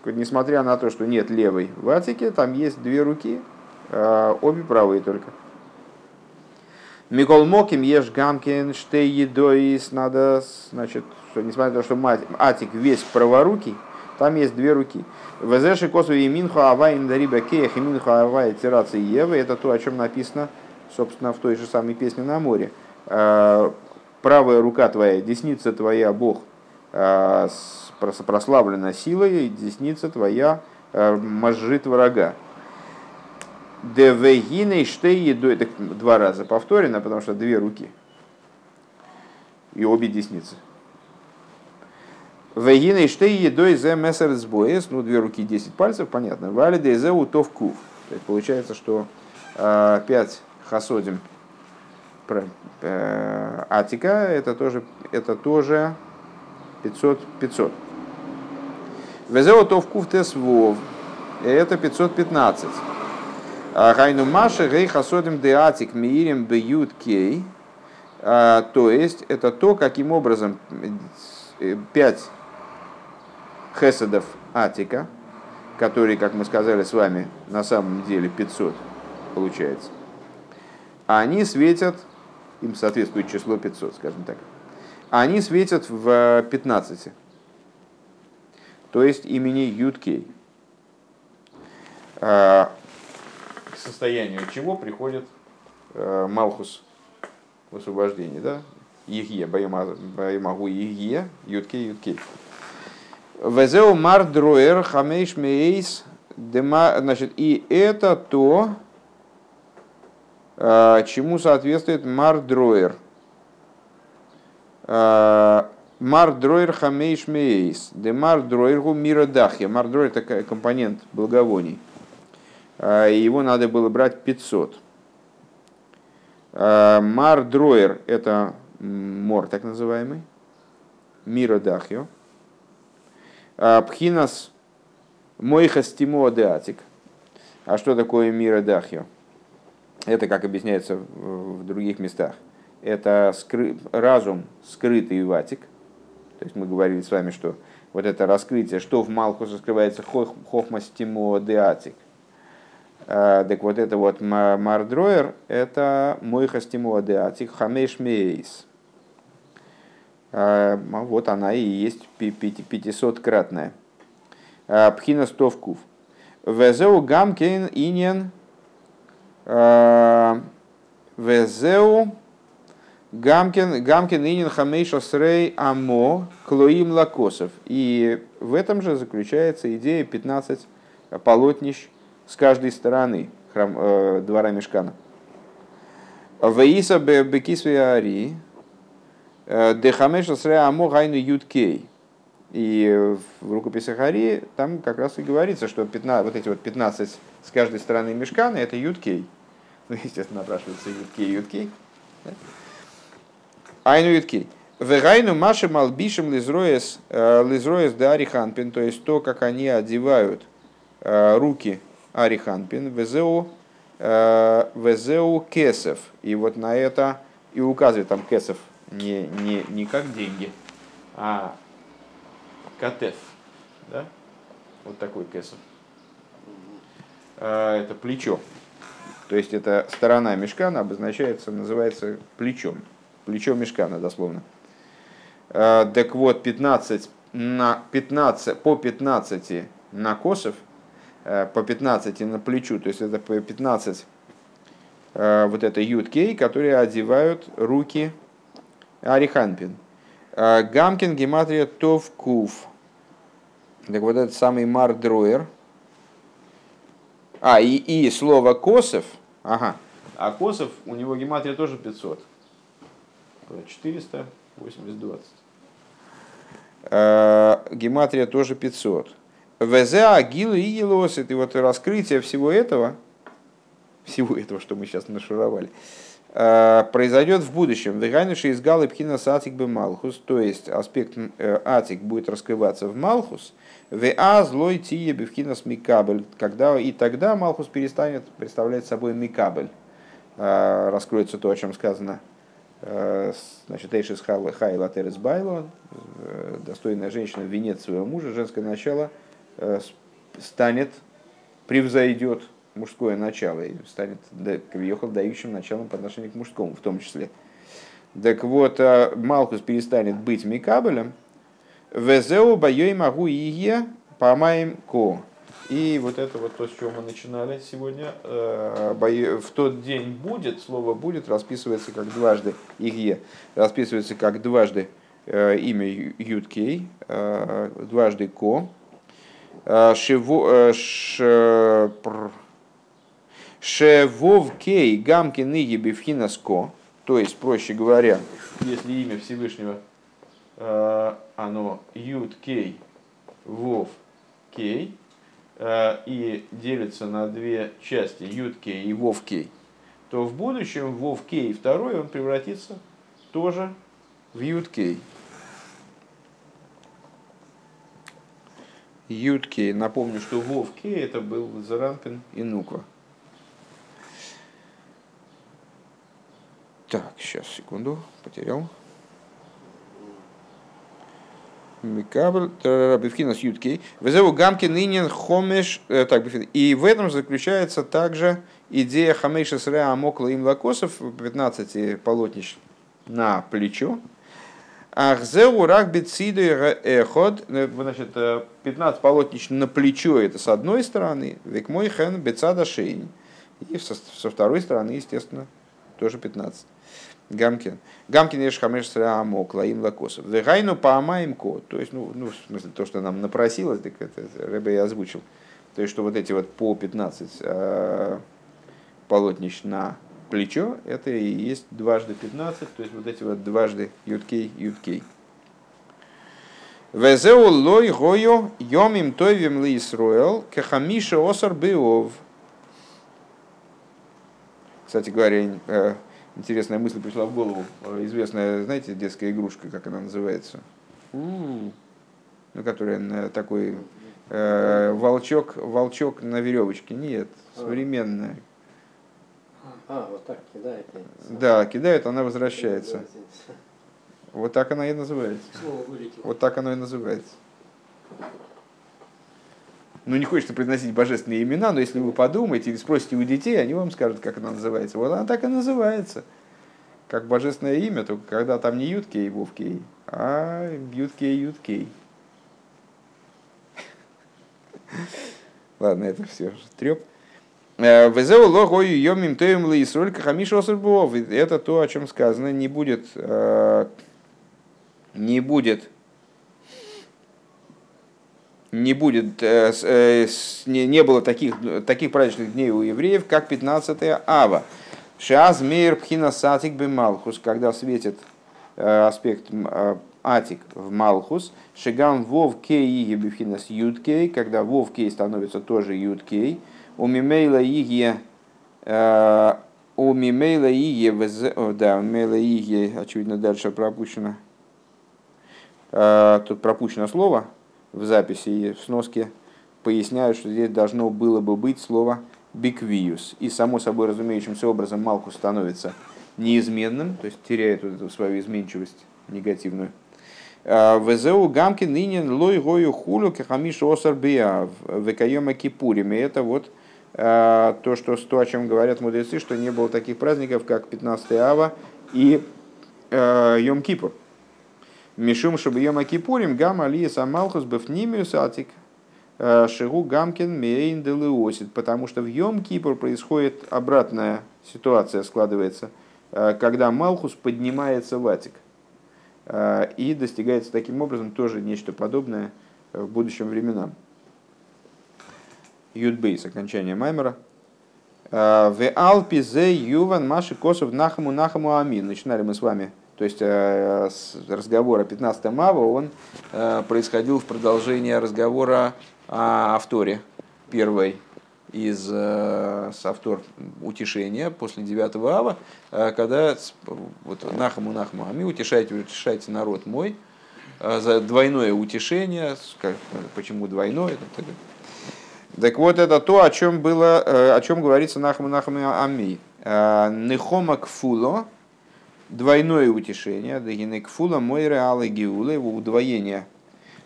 Несмотря на то, что нет левой в атике, там есть две руки, э, обе правые только. Микол Моким ешь гамкин штей едоис надо, значит, что несмотря на то, что атик весь праворукий, там есть две руки. Везеши косу и минху авай дариба кеях и минху авай тирации евы. Это то, о чем написано, собственно, в той же самой песне на море. А, правая рука твоя, десница твоя, Бог, а, прославлена силой, десница твоя а, мажит врага. Девегиней штейеду, это два раза повторено, потому что две руки и обе десницы. Вегиней штей едой зе мессер сбоес, ну две руки, десять пальцев, понятно. Вали дезе утов кув. То есть получается, что э, пять хасодим э, атика, это тоже, это тоже 500, 500. Везе утов кув тес вов, это 515. Гайну Маши Гей Хасодим Деатик Миирим Бьют Кей. То есть это то, каким образом э, пять хеседов Атика, которые, как мы сказали с вами, на самом деле 500 получается, они светят, им соответствует число 500, скажем так, они светят в 15, то есть имени Юткей к состоянию чего приходит э, Малхус в освобождении, да? יהיה, ביום ההוא יהיה, יו"ד ק"י, יו"ד ק"י. וזהו מר דרור חמש מאות דמר, значит, и это то, э, чему соответствует מר דרור. Э, מר דרור חמש מאות, דמר דרור הוא מירא דכיא. מר דרור это компонент благовоний. А, его надо было брать 500. А, мар Дроер – это мор так называемый, Мира Дахио. А, Пхинас Мойхас Тимо Деатик. А что такое Мира Дахио? Это, как объясняется в других местах, это скры... разум, скрытый ватик. То есть мы говорили с вами, что вот это раскрытие, что в Малхусе скрывается хохма стимо деатик. Так вот это вот мардроер, это мойха стимо деатик хамеш мейс. Вот она и есть 500-кратная. Пхина стовкув. Везеу гамкин иньян Везеу Гамкин, Гамкин Инин Хамейша Срей Амо Клоим Лакосов. И в этом же заключается идея 15 полотнищ с каждой стороны храм, э, двора Мешкана. Ваиса Бекисве Ари э, Дехамеша Срей Амо Гайну Юткей. И в рукописях Ари там как раз и говорится, что 15, вот эти вот 15 с каждой стороны Мешкана это Юткей. Ну, естественно, напрашивается Юткей, Юткей. Айну Юткей. Вегайну маши малбишем лизроес э, лизроес да ариханпин, то есть то, как они одевают э, руки ариханпин, везеу э, везеу кесов. И вот на это и указывает там кесов не, не, не как деньги, а катеф. Да? Вот такой кесов. Это плечо. То есть это сторона мешкана обозначается, называется плечом плечо мешкана, дословно. Э, так вот, 15 на 15, по 15 на косов, э, по 15 на плечу, то есть это по 15 э, вот это юткей, которые одевают руки Ариханпин. Гамкин гематрия Тов Кув. Так вот этот самый Мардроер. А, и, и слово Косов. Ага. А Косов, у него гематрия тоже 500. 400, 80, 20. Гематрия тоже 500. ВЗ, Агилу и Елос, это вот раскрытие всего этого, всего этого, что мы сейчас нашуровали, э, произойдет в будущем. Веганиши из Галы Пхина Сатик бы Малхус, то есть аспект э, Атик будет раскрываться в Малхус, а злой тие бифхинас микабель, когда и тогда Малхус перестанет представлять собой микабель. Э, раскроется то, о чем сказано значит, Эйшис Хай Латерес Байло, э, достойная женщина, венец своего мужа, женское начало э, станет, превзойдет мужское начало и станет Кавиохал дающим началом по отношению к мужскому в том числе. Так вот, Малкус перестанет быть Микабелем, Везеу Байой Магу Ие Памаем Ко. И вот это вот то, с чего мы начинали сегодня. Э, в тот день будет, слово будет расписывается как дважды Игье, расписывается как дважды э, имя Юткей, э, дважды Ко. Шевовкей гамки ныги бифхинаско, то есть, проще говоря, если имя Всевышнего, оно Юткей, Вов, Кей, и делится на две части, юткей и вовкей, то в будущем вовкей второй он превратится тоже в юткей. Юткей. Напомню, что вовкей это был Зарампин и Нуква. Так, сейчас, секунду, потерял. Микабель, Бифхинас Юткей. Вызову гамки нынен хомеш. Э, так, и в этом заключается также идея хамеша среа мокла им лакосов, 15 полотнищ на плечо. Ахзеу рак бециду эход, э, значит, 15 полотнищ на плечо, это с одной стороны, век мой хен бецада шейн. И со второй стороны, естественно, тоже 15. Гамкин. Гамкин еш хамеш амок, лаим лакосов. Вегайну поамаем ко. То есть, ну, ну, в смысле, то, что нам напросилось, так это Рэбе я озвучил. То есть, что вот эти вот по 15 э, полотнищ на плечо, это и есть дважды 15, то есть вот эти вот дважды юткей, юткей. Везеу лой гою йомим тойвим ли Исруэл кахамиша осар. Кстати говоря, интересная мысль пришла в голову. Известная, знаете, детская игрушка, как она называется? Ну, которая такой э, волчок, волчок на веревочке. Нет, современная. А, вот так кидает. Да, кидает, она возвращается. Вот так она и называется. Вот так оно и называется. Ну, не хочется произносить божественные имена, но если вы подумаете или спросите у детей, они вам скажут, как она называется. Вот она так и называется. Как божественное имя, только когда там не Юткей, Вовкей, а Юткей, Юткей. Ладно, это все треп. Везеу логою йомим тоем лейсроль кахамиш Это то, о чем сказано, не будет, э, не будет не будет, э, э, не, было таких, таких праздничных дней у евреев, как 15 ава. Шаз мейр пхина сатик бы малхус, когда светит э, аспект атик в малхус. Шигам вов кей иги бифхинас юдкей, когда вов кей становится тоже юдкей. У мимейла иги у мимейла иги, да, у мимейла иги, очевидно, дальше пропущено. Тут пропущено слово, в записи и в сноске поясняют, что здесь должно было бы быть слово биквиус. И само собой разумеющимся образом Малкус становится неизменным, то есть теряет вот эту свою изменчивость негативную. А, Везеу гамки ныне лой гою хулю кахамиш осар биав векаема кипурим. И это вот а, то, что, то, о чем говорят мудрецы, что не было таких праздников, как 15 ава и а, Йом Кипур. Мишум Шабьема Кипурим, Гам Алия Самалхус Бефнимиус Атик э, Шигу Гамкин Мейн Делеосит. Потому что в Йом Кипур происходит обратная ситуация, складывается, э, когда Малхус поднимается в Атик. Э, и достигается таким образом тоже нечто подобное в будущем временам. Юдбейс, окончание Маймера. В Алпи зе Юван Маши Косов Нахаму Нахаму Амин. Начинали мы с вами то есть э, разговор о 15 ава, он э, происходил в продолжении разговора о авторе первой из э, автор утешения после 9 ава, когда вот нахаму нахаму ами утешайте, утешайте народ мой, за двойное утешение, почему двойное, так вот, это то, о чем было, о чем говорится нахаму нахаму ами. Нехома кфуло, двойное утешение, дагинекфула мой реалы геула, его удвоение.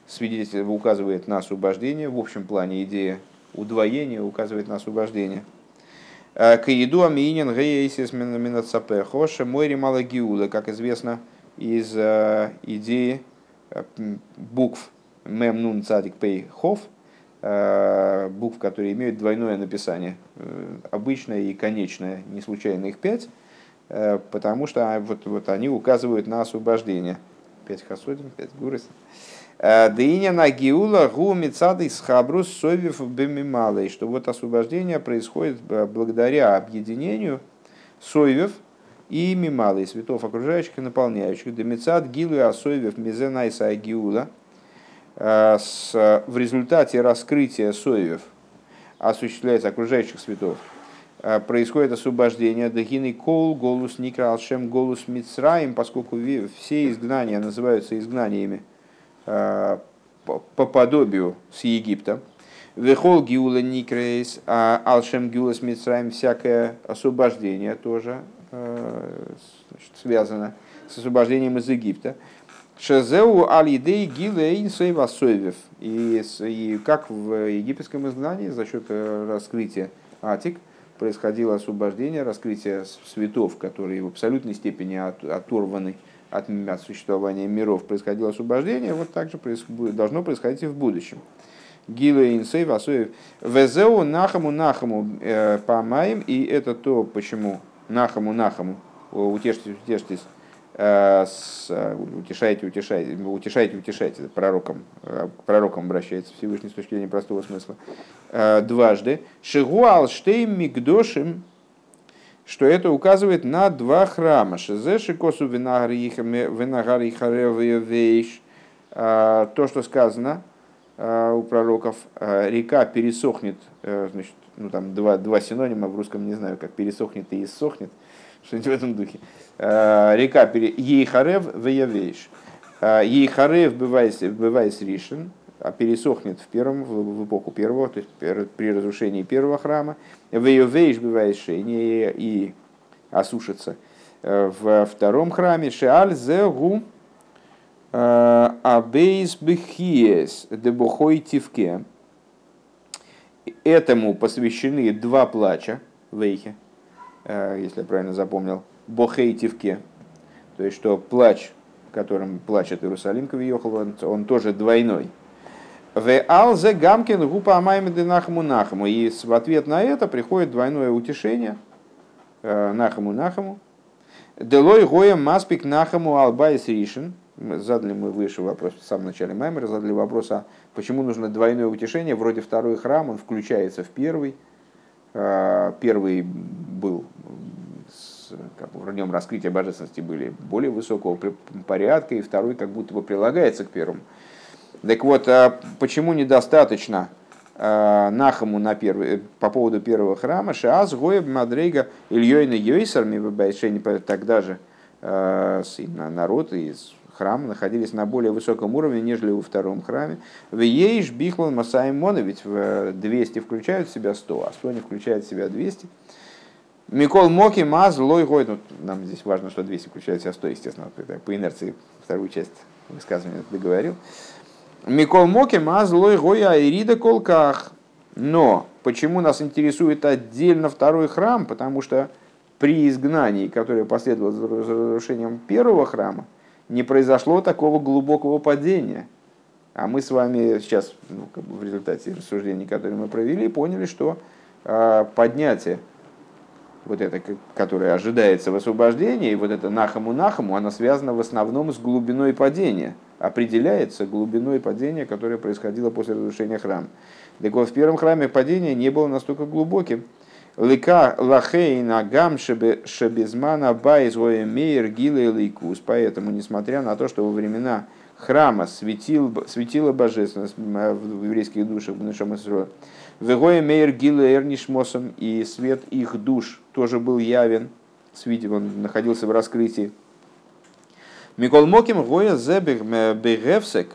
Свидетель указывает на освобождение, в общем плане идея удвоения указывает на освобождение. К еду аминин гейсис минацапехоша мой ремала геула, как известно из э, идеи э, букв мем нун цадик пей хов, э, букв, которые имеют двойное написание, обычное и конечное, не случайно их пять, Э, потому что а, вот, вот они указывают на освобождение. Пять хасодим, пять гурис. Э, Дыня на гиула гу мецады с хабрус совев бемималой, что вот освобождение происходит э, благодаря объединению совев и мималой, светов окружающих и наполняющих. Демецад гилу и асоевев мизенайса гиула в результате раскрытия соевев осуществляется окружающих светов Э, происходит освобождение. Дагины кол, голос никра алшем, голос мицраим, поскольку все изгнания называются изгнаниями э, по подобию с Египта. Вехол гиула никрейс, а алшем гиулас мицраим, всякое освобождение тоже э, значит, связано с освобождением из Египта. Шезеу алидей гилейн сейвасойвев. И как в египетском изгнании за счет раскрытия Атик – происходило освобождение, раскрытие светов, которые в абсолютной степени от, оторваны от, от существования миров, происходило освобождение, вот так же должно происходить и в будущем. Гилу инсей васоев. Везеу нахаму нахаму э, памаем, и это то, почему нахаму нахаму, утешьтесь, утешьтесь, Э, с, э, утешайте, утешайте, утешайте, утешайте, пророком, э, к пророкам обращается Всевышний с точки зрения простого смысла, дважды. Шигуал штейм мигдошим, что это указывает на два храма. Шезе шикосу вейш. То, что сказано у пророков, река пересохнет, значит, ну там два, два синонима в русском не знаю, как пересохнет и иссохнет, *laughs* что-нибудь в этом духе. Э, река Ейхарев Веявейш. Э, Ейхарев бывает, ришен, а пересохнет в, первом, в эпоху первого, то есть при разрушении первого храма. Веявейш бывает шейни и осушится э, в втором храме. Шеаль зегу Абейс бихиес дебухой тивке. Этому посвящены два плача в Эйхе, если я правильно запомнил, בכה תבכה. То есть, что плач, которым плачет Иерусалим כביכול, он, тоже двойной. ועל זה גם כן הוא פעמיים דנחמו נחמו. И в ответ на это приходит двойное утешение נחמו נחמו. דלא היה מספיק נחמו על בית ראשון. Задали мы выше вопрос, в самом начале Маймера задали вопрос, а почему нужно двойное утешение, вроде второй храм, он включается в первый. Первый был как бы в нем раскрытия божественности были более высокого порядка, и второй как будто бы прилагается к первому. Так вот, а почему недостаточно а, Нахаму на первый, по поводу первого храма, Шааз Гоеб Мадрейга Ильёйна Йойсар тогда же а, народ из храма находились на более высоком уровне, нежели во втором храме. В Ейш Бихлан Масаймона, ведь в 200 включают в себя 100, а 100 не включает в себя 200. Микол Моки Маз Лой Гой. Ну, нам здесь важно, что 200 включает в себя 100, естественно. По инерции вторую часть высказывания договорил. Микол Моки Маз Лой Гой Айрида Колках. Но почему нас интересует отдельно второй храм? Потому что при изгнании, которое последовало за разрушением первого храма, не произошло такого глубокого падения. А мы с вами сейчас, ну, как бы в результате рассуждений, которые мы провели, поняли, что э, поднятие вот это, которое ожидается в освобождении, вот это нахаму-нахаму, она связана в основном с глубиной падения, определяется глубиной падения, которое происходило после разрушения храма. Так вот, в первом храме падение не было настолько глубоким. Лика лахейна гам шебезмана байзоя мейер гилы лейкус. Поэтому, несмотря на то, что во времена храма светил, светила божественность в еврейских душах, в нашем והיה מאיר גילוי אור נשמתם, и свет их душ тоже был явен, он находился в раскрытии. מכל מקום היה זה בהפסק,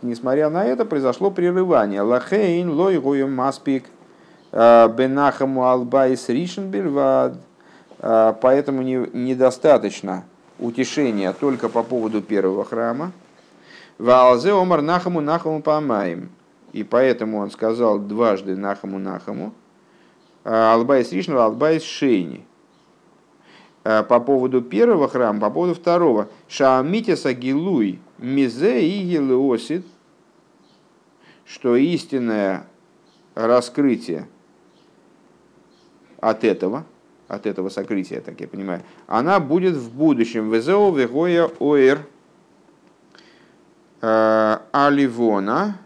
несмотря на это, произошло прерывание. לכן לא היה מספיק э, בנחמו על בית ראשון בלבד. Э, поэтому недостаточно утешения только по поводу первого храма. ועל זה אמר נחמו נחמו פעמיים. И поэтому он сказал дважды נחמו נחמו, על בית ראשון ועל בית שני. По поводу первого храма, по поводу второго. שאמיתית הגילוי מזה יהיה לעתיד, что истинное раскрытие от этого, от этого сокрытия, так я понимаю, она будет в будущем. Везео вегоя оэр а, аливона,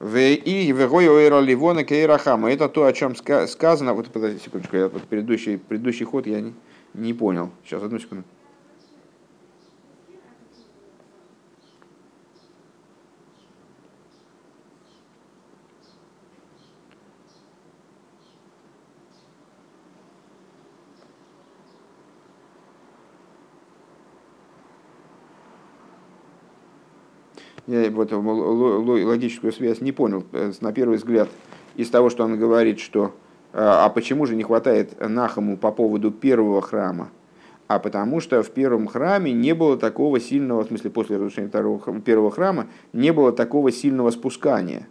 И вегой ливона кейрахама. Это то, о чем сказано. Вот подожди секундочку, я вот предыдущий, предыдущий ход я не, не понял. Сейчас, одну секунду. Я вот логическую связь не понял э, на первый взгляд из того, что он говорит, что а, а почему же не хватает Нахаму по поводу первого храма? А потому что в первом храме не было такого сильного, в смысле после разрушения второго, первого храма, не было такого сильного спускания.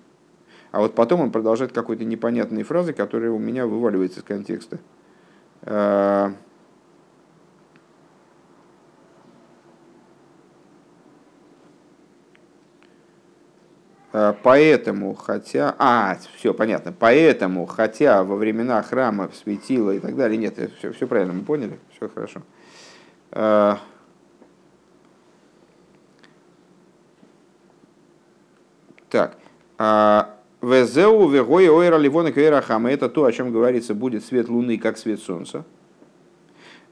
А вот потом он продолжает какой-то непонятной фразы, которая у меня вываливается из контекста. Поэтому, хотя... А, все понятно. Поэтому, хотя во времена храма светило и так далее... Нет, все, все правильно, мы поняли? Все хорошо. Э, так. А, Везеу вегой ойра ливона квейрахама. Это то, о чем говорится, будет свет луны, как свет солнца.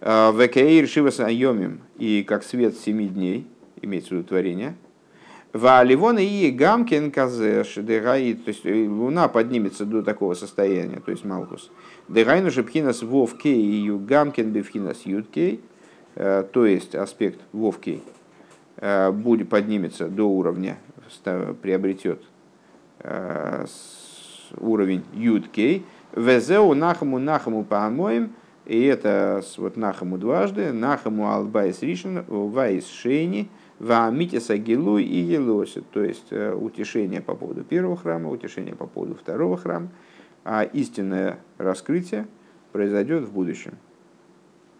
Э, Векеир шиваса айомим. И как свет семи дней. Имеется в виду творение. Валивона и Гамкин Казеш, Дегаит, то есть э, Луна поднимется до такого состояния, то есть Малкус. Дегайну же пхинас вовкей и Гамкин бифхинас юткей, э, то есть аспект вовкей э, будет поднимется до уровня, приобретет уровень юткей. Везеу нахаму нахаму паамоем, И это вот Нахаму дважды, Нахаму Албайс Ришин, Вайс Шейни, Ваамитиса Гилу и Гелоси. То есть утешение по поводу первого храма, утешение по поводу второго храма, а истинное раскрытие произойдет в будущем.